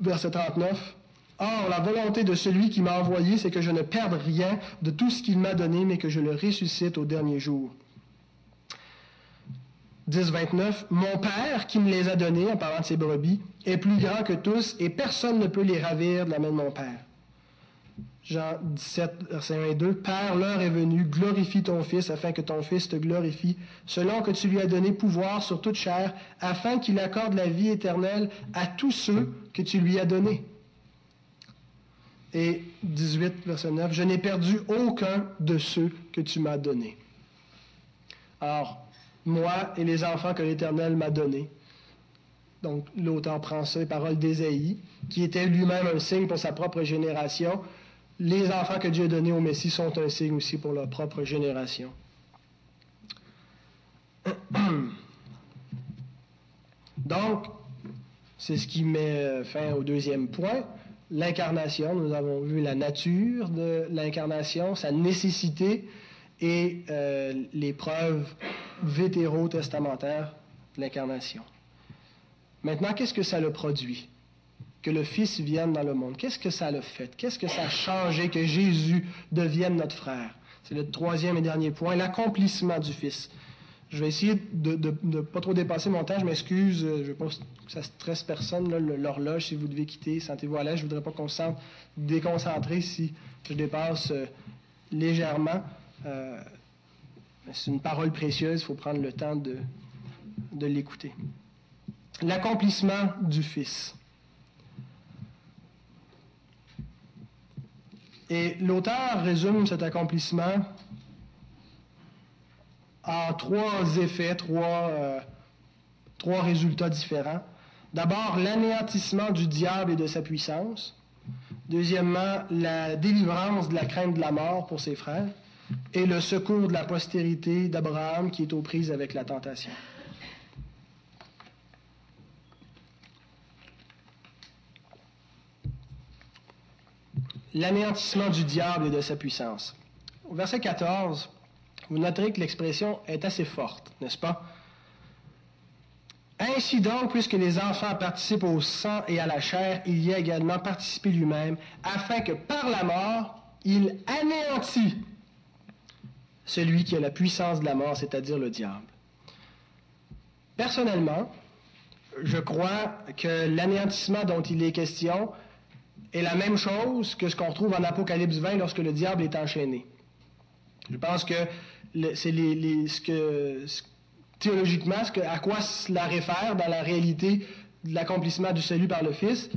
Verset 39. Or, la volonté de celui qui m'a envoyé, c'est que je ne perde rien de tout ce qu'il m'a donné, mais que je le ressuscite au dernier jour. 10, 29. Mon Père, qui me les a donnés, en parlant de ses brebis, est plus grand que tous, et personne ne peut les ravir de la main de mon Père. Jean 17, verset 1 et 2. Père, l'heure est venue, glorifie ton Fils afin que ton Fils te glorifie, selon que tu lui as donné pouvoir sur toute chair, afin qu'il accorde la vie éternelle à tous ceux que tu lui as donnés. Et 18, verset 9. Je n'ai perdu aucun de ceux que tu m'as donnés. Alors, moi et les enfants que l'Éternel m'a donnés. Donc, l'auteur prend ça, les paroles d'Ésaïe, qui était lui-même un signe pour sa propre génération les enfants que Dieu a donnés au Messie sont un signe aussi pour leur propre génération. Donc, c'est ce qui met fin au deuxième point. L'incarnation, nous avons vu la nature de l'incarnation, sa nécessité et euh, les preuves vétérotestamentaires de l'incarnation. Maintenant, qu'est-ce que ça le produit? que le Fils vienne dans le monde. Qu'est-ce que ça a fait? Qu'est-ce que ça a changé que Jésus devienne notre frère? C'est le troisième et dernier point, l'accomplissement du Fils. Je vais essayer de ne pas trop dépasser mon temps. Je m'excuse. Euh, je ne veux pas que ça stresse personne. L'horloge, si vous devez quitter, sentez-vous à l'aise. Je ne voudrais pas qu'on se sente déconcentré si je dépasse euh, légèrement. Euh, c'est une parole précieuse. Il faut prendre le temps de, de l'écouter. L'accomplissement du Fils. Et l'auteur résume cet accomplissement en trois effets, trois, euh, trois résultats différents. D'abord, l'anéantissement du diable et de sa puissance. Deuxièmement, la délivrance de la crainte de la mort pour ses frères. Et le secours de la postérité d'Abraham qui est aux prises avec la tentation. l'anéantissement du diable et de sa puissance. Au verset 14, vous noterez que l'expression est assez forte, n'est-ce pas? Ainsi donc, puisque les enfants participent au sang et à la chair, il y a également participé lui-même, afin que par la mort, il anéantit celui qui a la puissance de la mort, c'est-à-dire le diable. Personnellement, je crois que l'anéantissement dont il est question est la même chose que ce qu'on retrouve en Apocalypse 20 lorsque le diable est enchaîné. Je pense que c'est ce que, théologiquement à quoi cela réfère dans la réalité de l'accomplissement du salut par le Fils,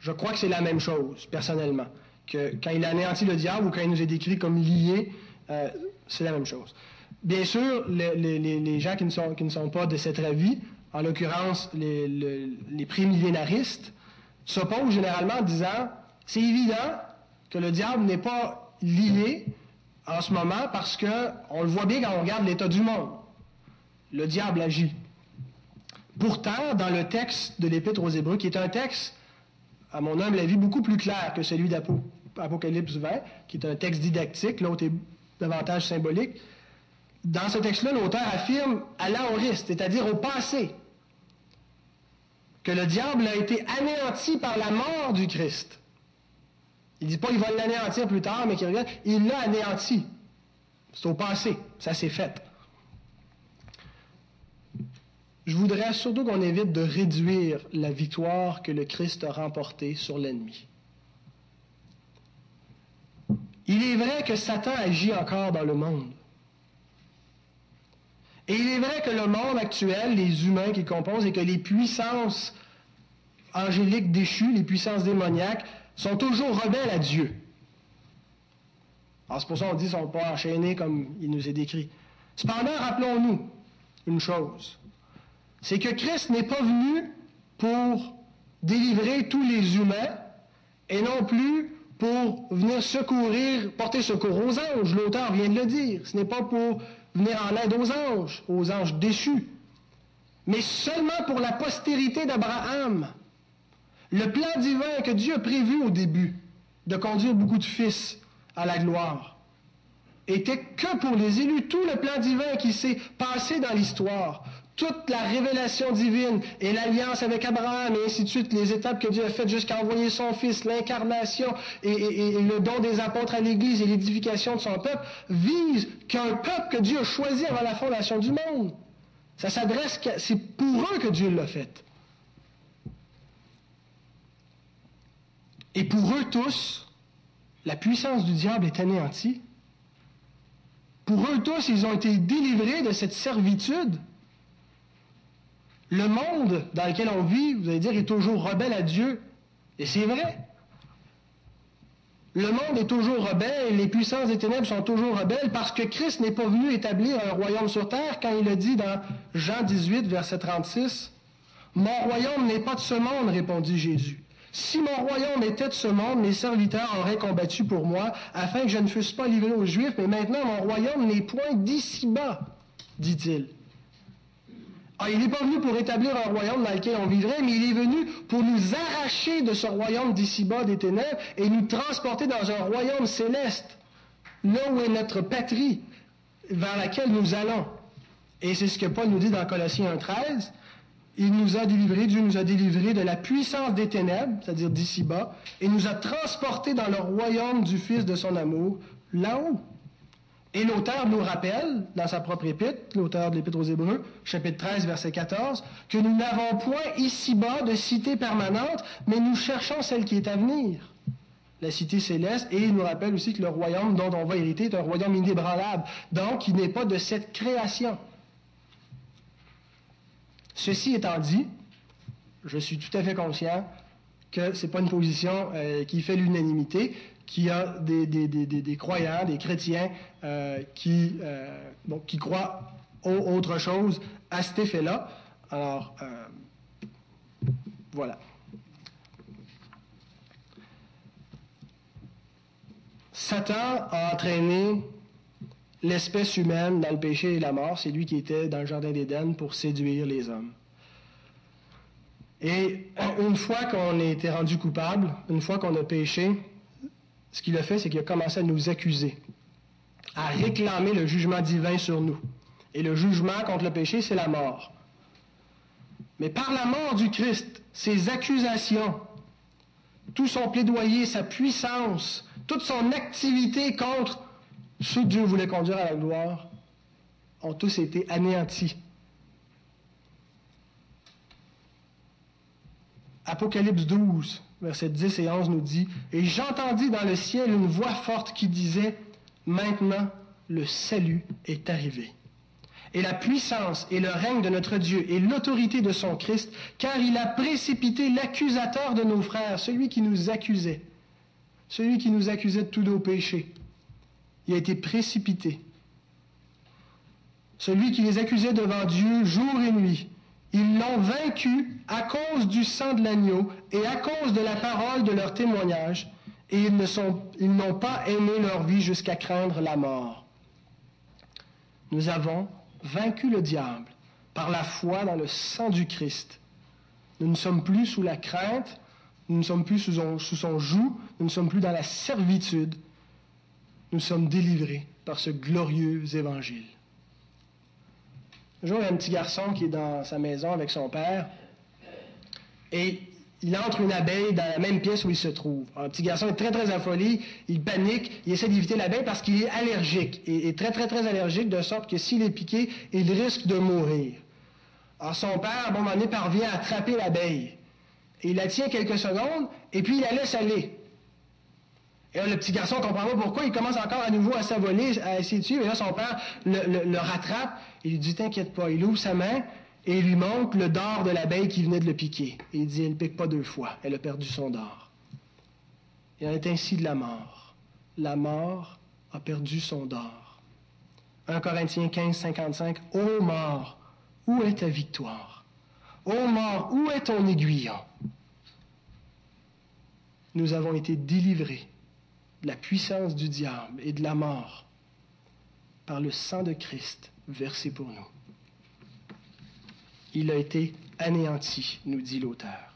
je crois que c'est la même chose, personnellement. Que quand il anéantit le diable ou quand il nous est décrit comme lié, euh, c'est la même chose. Bien sûr, les, gens qui ne, sont, qui ne, sont, pas de cet avis, en l'occurrence les, les prémillénaristes, s'opposent généralement en disant c'est évident que le diable n'est pas lié en ce moment parce qu'on le voit bien quand on regarde l'état du monde. Le diable agit. Pourtant, dans le texte de l'Épître aux Hébreux, qui est un texte, à mon humble avis, beaucoup plus clair que celui d'Apocalypse 20, qui est un texte didactique, l'autre est davantage symbolique, dans ce texte-là, l'auteur affirme à l'aoriste, c'est-à-dire au passé, que le diable a été anéanti par la mort du Christ. Il dit pas qu'il va l'anéantir plus tard, mais qu'il regarde, il l'a anéanti. C'est au passé, ça s'est fait. Je voudrais surtout qu'on évite de réduire la victoire que le Christ a remportée sur l'ennemi. Il est vrai que Satan agit encore dans le monde. Et il est vrai que le monde actuel, les humains qui composent, et que les puissances angéliques déchues, les puissances démoniaques, sont toujours rebelles à Dieu. Alors c'est pour ça qu'on dit qu'ils ne sont pas enchaînés comme il nous est décrit. Cependant, rappelons-nous une chose, c'est que Christ n'est pas venu pour délivrer tous les humains et non plus pour venir secourir, porter secours aux anges. L'auteur vient de le dire. Ce n'est pas pour venir en aide aux anges, aux anges déchus, mais seulement pour la postérité d'Abraham. Le plan divin que Dieu a prévu au début de conduire beaucoup de fils à la gloire était que pour les élus. Tout le plan divin qui s'est passé dans l'histoire, toute la révélation divine et l'alliance avec Abraham et ainsi de suite, les étapes que Dieu a faites jusqu'à envoyer son Fils, l'incarnation et, le don des apôtres à l'Église et l'édification de son peuple, visent qu'un peuple que Dieu a choisi avant la fondation du monde. Ça s'adresse, c'est pour eux que Dieu l'a fait. Et pour eux tous, la puissance du diable est anéantie. Pour eux tous, ils ont été délivrés de cette servitude. Le monde dans lequel on vit, vous allez dire, est toujours rebelle à Dieu. Et c'est vrai. Le monde est toujours rebelle, les puissances des ténèbres sont toujours rebelles parce que Christ n'est pas venu établir un royaume sur terre quand il a dit dans Jean 18, verset 36, Mon royaume n'est pas de ce monde, répondit Jésus. Si mon royaume était de ce monde, mes serviteurs auraient combattu pour moi, afin que je ne fusse pas livré aux Juifs, mais maintenant mon royaume n'est point d'ici-bas, dit-il. Ah, il n'est pas venu pour établir un royaume dans lequel on vivrait, mais il est venu pour nous arracher de ce royaume d'ici-bas des ténèbres et nous transporter dans un royaume céleste, là où est notre patrie, vers laquelle nous allons. Et c'est ce que Paul nous dit dans Colossiens 1.13. Il nous a délivrés, Dieu nous a délivrés de la puissance des ténèbres, c'est-à-dire d'ici-bas, et nous a transportés dans le royaume du Fils de son amour, là-haut. Et l'auteur nous rappelle, dans sa propre épître, l'auteur de l'Épître aux Hébreux, chapitre 13, verset 14, que nous n'avons point ici-bas de cité permanente, mais nous cherchons celle qui est à venir, la cité céleste, et il nous rappelle aussi que le royaume dont on va hériter est un royaume inébranlable, donc il n'est pas de cette création. Ceci étant dit, je suis tout à fait conscient que ce n'est pas une position euh, qui fait l'unanimité, qu'il y a des, croyants, des chrétiens euh, qui, euh, qui croient autre chose à cet effet-là. Alors, voilà. Satan a entraîné l'espèce humaine dans le péché et la mort, c'est lui qui était dans le Jardin d'Éden pour séduire les hommes. Et une fois qu'on a été rendu coupable, une fois qu'on a péché, ce qu'il a fait, c'est qu'il a commencé à nous accuser, à réclamer le jugement divin sur nous. Et le jugement contre le péché, c'est la mort. Mais par la mort du Christ, ses accusations, tout son plaidoyer, sa puissance, toute son activité contre ceux que Dieu voulait conduire à la gloire ont tous été anéantis. Apocalypse 12, versets 10 et 11 nous dit, Et j'entendis dans le ciel une voix forte qui disait, Maintenant le salut est arrivé. et la puissance et le règne de notre Dieu et l'autorité de son Christ, car il a précipité l'accusateur de nos frères, celui qui nous accusait, celui qui nous accusait de tous nos péchés. Il a été précipité. Celui qui les accusait devant Dieu jour et nuit. Ils l'ont vaincu à cause du sang de l'agneau et à cause de la parole de leur témoignage, et ils n'ont pas aimé leur vie jusqu'à craindre la mort. Nous avons vaincu le diable par la foi dans le sang du Christ. Nous ne sommes plus sous la crainte, nous ne sommes plus sous son, sous son joug, nous ne sommes plus dans la servitude. Nous sommes délivrés par ce glorieux évangile. Un jour, il y a un petit garçon qui est dans sa maison avec son père et il entre une abeille dans la même pièce où il se trouve. Un petit garçon est très, très affolé, il panique, il essaie d'éviter l'abeille parce qu'il est allergique, et est très, très, très allergique, de sorte que s'il est piqué, il risque de mourir. Alors son père, à un moment donné, parvient à attraper l'abeille. Il la tient quelques secondes, et puis il la laisse aller. Et là, le petit garçon comprend pas pourquoi, il commence encore à nouveau à s'avoler, à essayer de suivre, et là, son père le, le rattrape, il lui dit, t'inquiète pas, il ouvre sa main, et il lui montre le dard de l'abeille qui venait de le piquer. Et il dit, elle ne pique pas deux fois, elle a perdu son dard. Il en est ainsi de la mort. La mort a perdu son dard. 1 Corinthiens 15, 55, Ô mort, où est ta victoire? Ô mort, où est ton aiguillon? Nous avons été délivrés de la puissance du diable et de la mort par le sang de Christ versé pour nous il a été anéanti, nous dit l'auteur.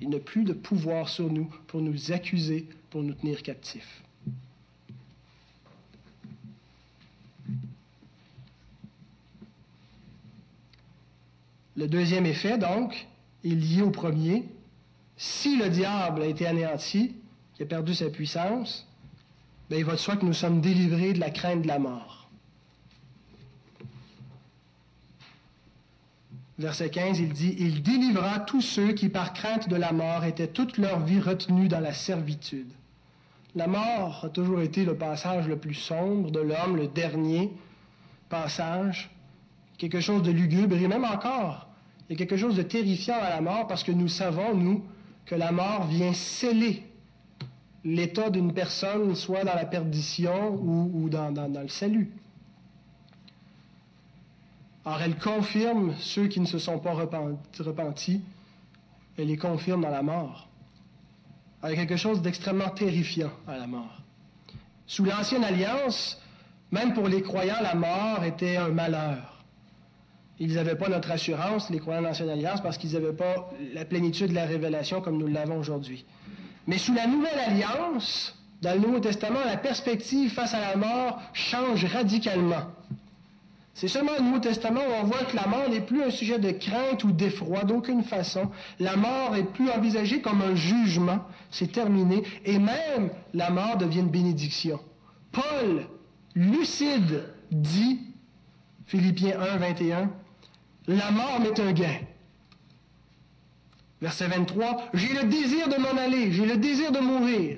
Il n'a plus de pouvoir sur nous pour nous accuser, pour nous tenir captifs. Le deuxième effet, donc, est lié au premier. Si le diable a été anéanti, qui a perdu sa puissance, bien, il va de soi que nous sommes délivrés de la crainte de la mort. Verset 15, il dit, Il délivra tous ceux qui, par crainte de la mort, étaient toute leur vie retenus dans la servitude. La mort a toujours été le passage le plus sombre de l'homme, le dernier passage, quelque chose de lugubre, et même encore, il y a quelque chose de terrifiant à la mort parce que nous savons, nous, que la mort vient sceller l'état d'une personne, soit dans la perdition ou, dans le salut. Or, elle confirme ceux qui ne se sont pas repentis, elle les confirme dans la mort. Y a quelque chose d'extrêmement terrifiant à la mort. Sous l'Ancienne Alliance, même pour les croyants, la mort était un malheur. Ils n'avaient pas notre assurance, les croyants de l'Ancienne Alliance, parce qu'ils n'avaient pas la plénitude de la révélation comme nous l'avons aujourd'hui. Mais sous la Nouvelle Alliance, dans le Nouveau Testament, la perspective face à la mort change radicalement. C'est seulement au Nouveau Testament où on voit que la mort n'est plus un sujet de crainte ou d'effroi d'aucune façon. La mort est plus envisagée comme un jugement. C'est terminé. Et même la mort devient une bénédiction. Paul, lucide, dit, Philippiens 1, 21, la mort m'est un gain. Verset 23, j'ai le désir de m'en aller, j'ai le désir de mourir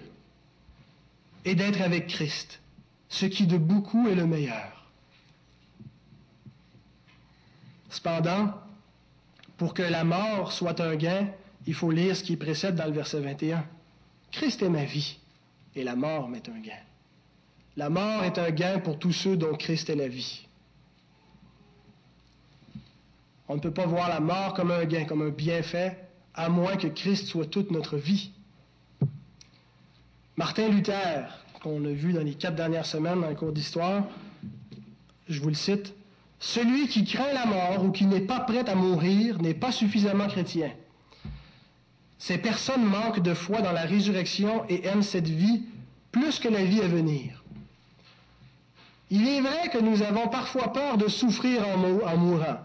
et d'être avec Christ, ce qui de beaucoup est le meilleur. Cependant, pour que la mort soit un gain, il faut lire ce qui précède dans le verset 21. Christ est ma vie et la mort m'est un gain. La mort est un gain pour tous ceux dont Christ est la vie. On ne peut pas voir la mort comme un gain, comme un bienfait, à moins que Christ soit toute notre vie. Martin Luther, qu'on a vu dans les quatre dernières semaines dans le cours d'histoire, je vous le cite, celui qui craint la mort ou qui n'est pas prêt à mourir n'est pas suffisamment chrétien. Ces personnes manquent de foi dans la résurrection et aiment cette vie plus que la vie à venir. Il est vrai que nous avons parfois peur de souffrir en, mourant.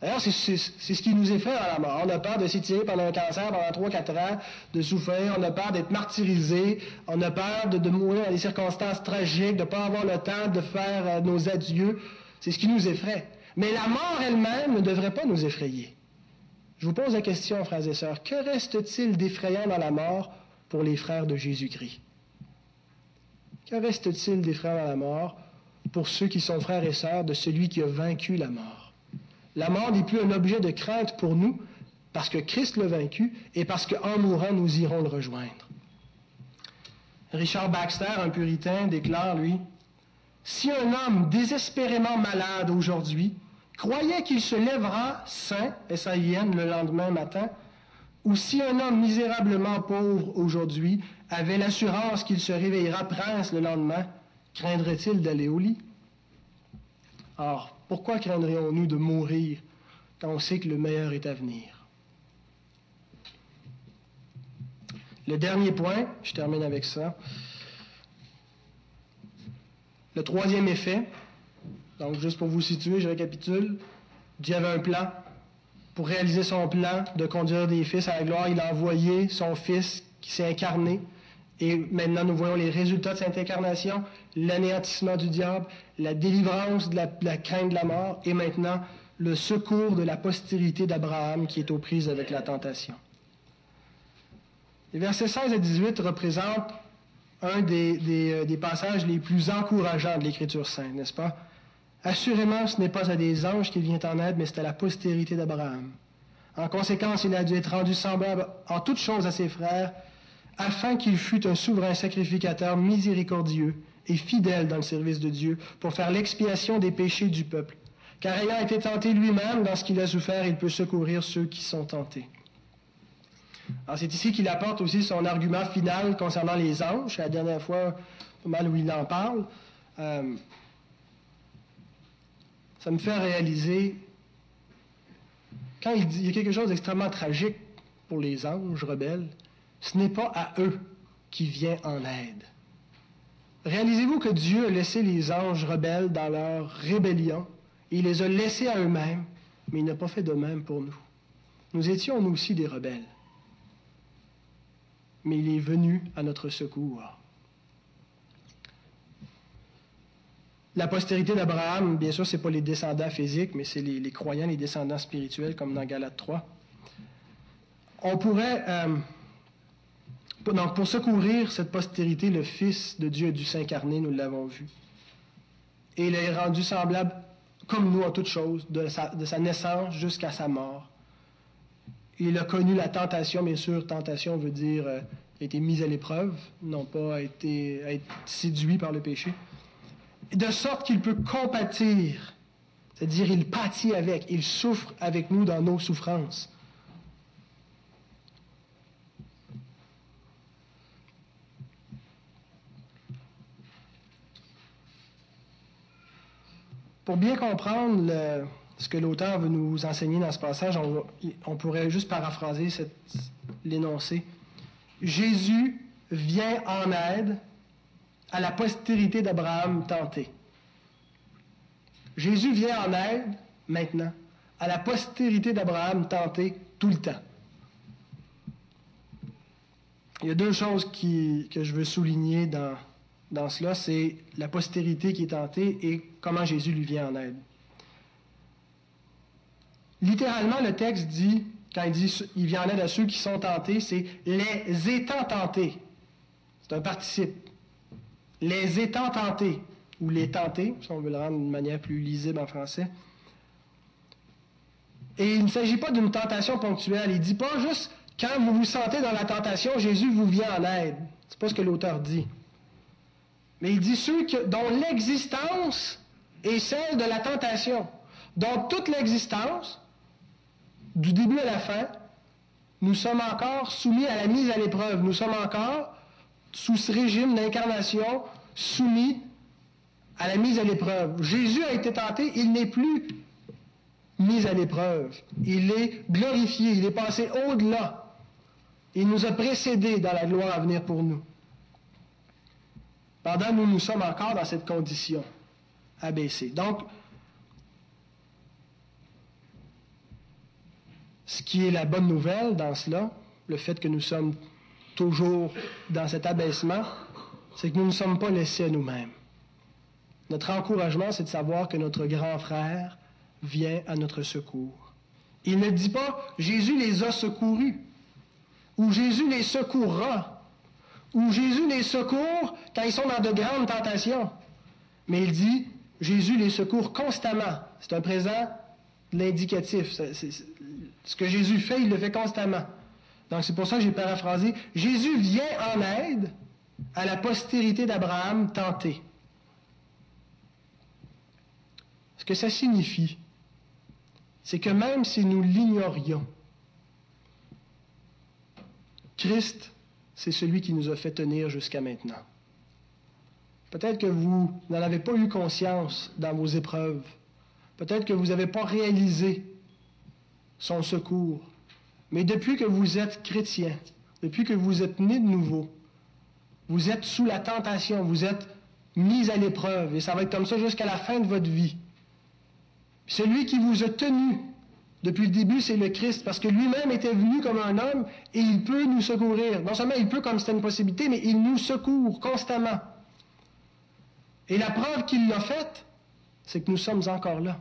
D'ailleurs, c'est ce qui nous effraie à la mort. On a peur de s'étirer pendant un cancer pendant 3-4 ans, de souffrir, on a peur d'être martyrisé, on a peur de, de, mourir dans des circonstances tragiques, de ne pas avoir le temps de faire euh, nos adieux. C'est ce qui nous effraie. Mais la mort elle-même ne devrait pas nous effrayer. Je vous pose la question, frères et sœurs, que reste-t-il d'effrayant dans la mort pour les frères de Jésus-Christ? Que reste-t-il d'effrayant dans la mort pour ceux qui sont frères et sœurs de celui qui a vaincu la mort? La mort n'est plus un objet de crainte pour nous parce que Christ l'a vaincu et parce qu'en mourant, nous irons le rejoindre. Richard Baxter, un puritain, déclare, lui, Si un homme désespérément malade aujourd'hui croyait qu'il se lèvera sain, S-A-I-N, le lendemain matin, ou si un homme misérablement pauvre aujourd'hui avait l'assurance qu'il se réveillera prince le lendemain, craindrait-il d'aller au lit Or, pourquoi craindrions-nous de mourir quand on sait que le meilleur est à venir? Le dernier point, je termine avec ça. Le troisième effet, donc juste pour vous situer, je récapitule. Dieu avait un plan. Pour réaliser son plan de conduire des fils à la gloire, il a envoyé son fils qui s'est incarné. Et maintenant, nous voyons les résultats de cette incarnation, l'anéantissement du diable, la délivrance de la, crainte de la mort, et maintenant le secours de la postérité d'Abraham qui est aux prises avec la tentation. Les versets 16 à 18 représentent un des, euh, des passages les plus encourageants de l'Écriture sainte, n'est-ce pas? Assurément, ce n'est pas à des anges qu'il vient en aide, mais c'est à la postérité d'Abraham. En conséquence, il a dû être rendu semblable en toutes choses à ses frères, afin qu'il fût un souverain sacrificateur miséricordieux et fidèle dans le service de Dieu, pour faire l'expiation des péchés du peuple. Car ayant été tenté lui-même dans ce qu'il a souffert, il peut secourir ceux qui sont tentés. Alors c'est ici qu'il apporte aussi son argument final concernant les anges. La dernière fois, mal où il en parle. Euh, ça me fait réaliser, quand il, dit, il y a quelque chose d'extrêmement tragique pour les anges rebelles, ce n'est pas à eux qui vient en aide. Réalisez-vous que Dieu a laissé les anges rebelles dans leur rébellion, il les a laissés à eux-mêmes, mais il n'a pas fait de même pour nous. Nous étions nous aussi des rebelles mais il est venu à notre secours. La postérité d'Abraham, bien sûr, ce n'est pas les descendants physiques, mais c'est les, croyants, les descendants spirituels, comme dans Galates 3. On pourrait, euh, donc pour secourir cette postérité, le Fils de Dieu a dû s'incarner, nous l'avons vu. Et il est rendu semblable, comme nous en toutes choses, de sa, naissance jusqu'à sa mort. Il a connu la tentation, bien sûr, tentation veut dire euh, a été mis à l'épreuve, non pas été, séduit par le péché, de sorte qu'il peut compatir, c'est-à-dire il pâtit avec, il souffre avec nous dans nos souffrances. Pour bien comprendre ce que l'auteur veut nous enseigner dans ce passage, on, on pourrait juste paraphraser l'énoncé. Jésus vient en aide à la postérité d'Abraham tentée. Jésus vient en aide maintenant à la postérité d'Abraham tentée tout le temps. Il y a deux choses qui, que je veux souligner dans, dans cela, c'est la postérité qui est tentée et comment Jésus lui vient en aide. Littéralement, le texte dit quand il dit il vient en aide à ceux qui sont tentés, c'est les étant tentés. C'est un participe. Les étant tentés, ou les tentés, si on veut le rendre d'une manière plus lisible en français. Et il ne s'agit pas d'une tentation ponctuelle. Il ne dit pas juste quand vous vous sentez dans la tentation, Jésus vous vient en aide. C'est pas ce que l'auteur dit. Mais il dit ceux que, dont l'existence est celle de la tentation, dont toute l'existence, du début à la fin, nous sommes encore soumis à la mise à l'épreuve. Nous sommes encore sous ce régime d'incarnation soumis à la mise à l'épreuve. Jésus a été tenté, il n'est plus mis à l'épreuve. Il est glorifié, il est passé au-delà. Il nous a précédés dans la gloire à venir pour nous. Pendant nous, nous sommes encore dans cette condition abaissée. Donc, Ce qui est la bonne nouvelle dans cela, le fait que nous sommes toujours dans cet abaissement, c'est que nous ne sommes pas laissés à nous-mêmes. Notre encouragement, c'est de savoir que notre grand frère vient à notre secours. Il ne dit pas Jésus les a secourus, ou Jésus les secourra, ou Jésus les secourt quand ils sont dans de grandes tentations. Mais il dit Jésus les secourt constamment. C'est un présent l'indicatif. Ce que Jésus fait, il le fait constamment. Donc c'est pour ça que j'ai paraphrasé. Jésus vient en aide à la postérité d'Abraham tentée. Ce que ça signifie, c'est que même si nous l'ignorions, Christ, c'est celui qui nous a fait tenir jusqu'à maintenant. Peut-être que vous n'en avez pas eu conscience dans vos épreuves. Peut-être que vous n'avez pas réalisé son secours. Mais depuis que vous êtes chrétien, depuis que vous êtes né de nouveau, vous êtes sous la tentation, vous êtes mis à l'épreuve, et ça va être comme ça jusqu'à la fin de votre vie. Celui qui vous a tenu depuis le début, c'est le Christ, parce que lui-même était venu comme un homme et il peut nous secourir. Non seulement il peut comme c'était une possibilité, mais il nous secourt constamment. Et la preuve qu'il l'a faite, c'est que nous sommes encore là.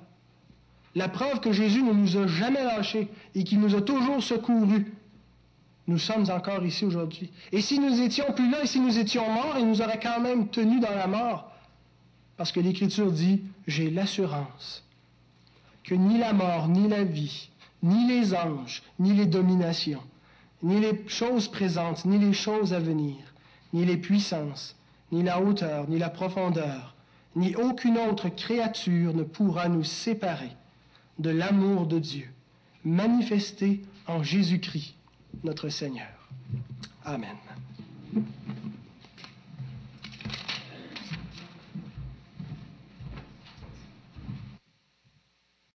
La preuve que Jésus ne nous a jamais lâchés et qu'il nous a toujours secourus. Nous sommes encore ici aujourd'hui. Et si nous étions plus là et si nous étions morts, il nous aurait quand même tenus dans la mort. Parce que l'Écriture dit, j'ai l'assurance que ni la mort, ni la vie, ni les anges, ni les dominations, ni les choses présentes, ni les choses à venir, ni les puissances, ni la hauteur, ni la profondeur, ni aucune autre créature ne pourra nous séparer de l'amour de Dieu, manifesté en Jésus-Christ, notre Seigneur. Amen.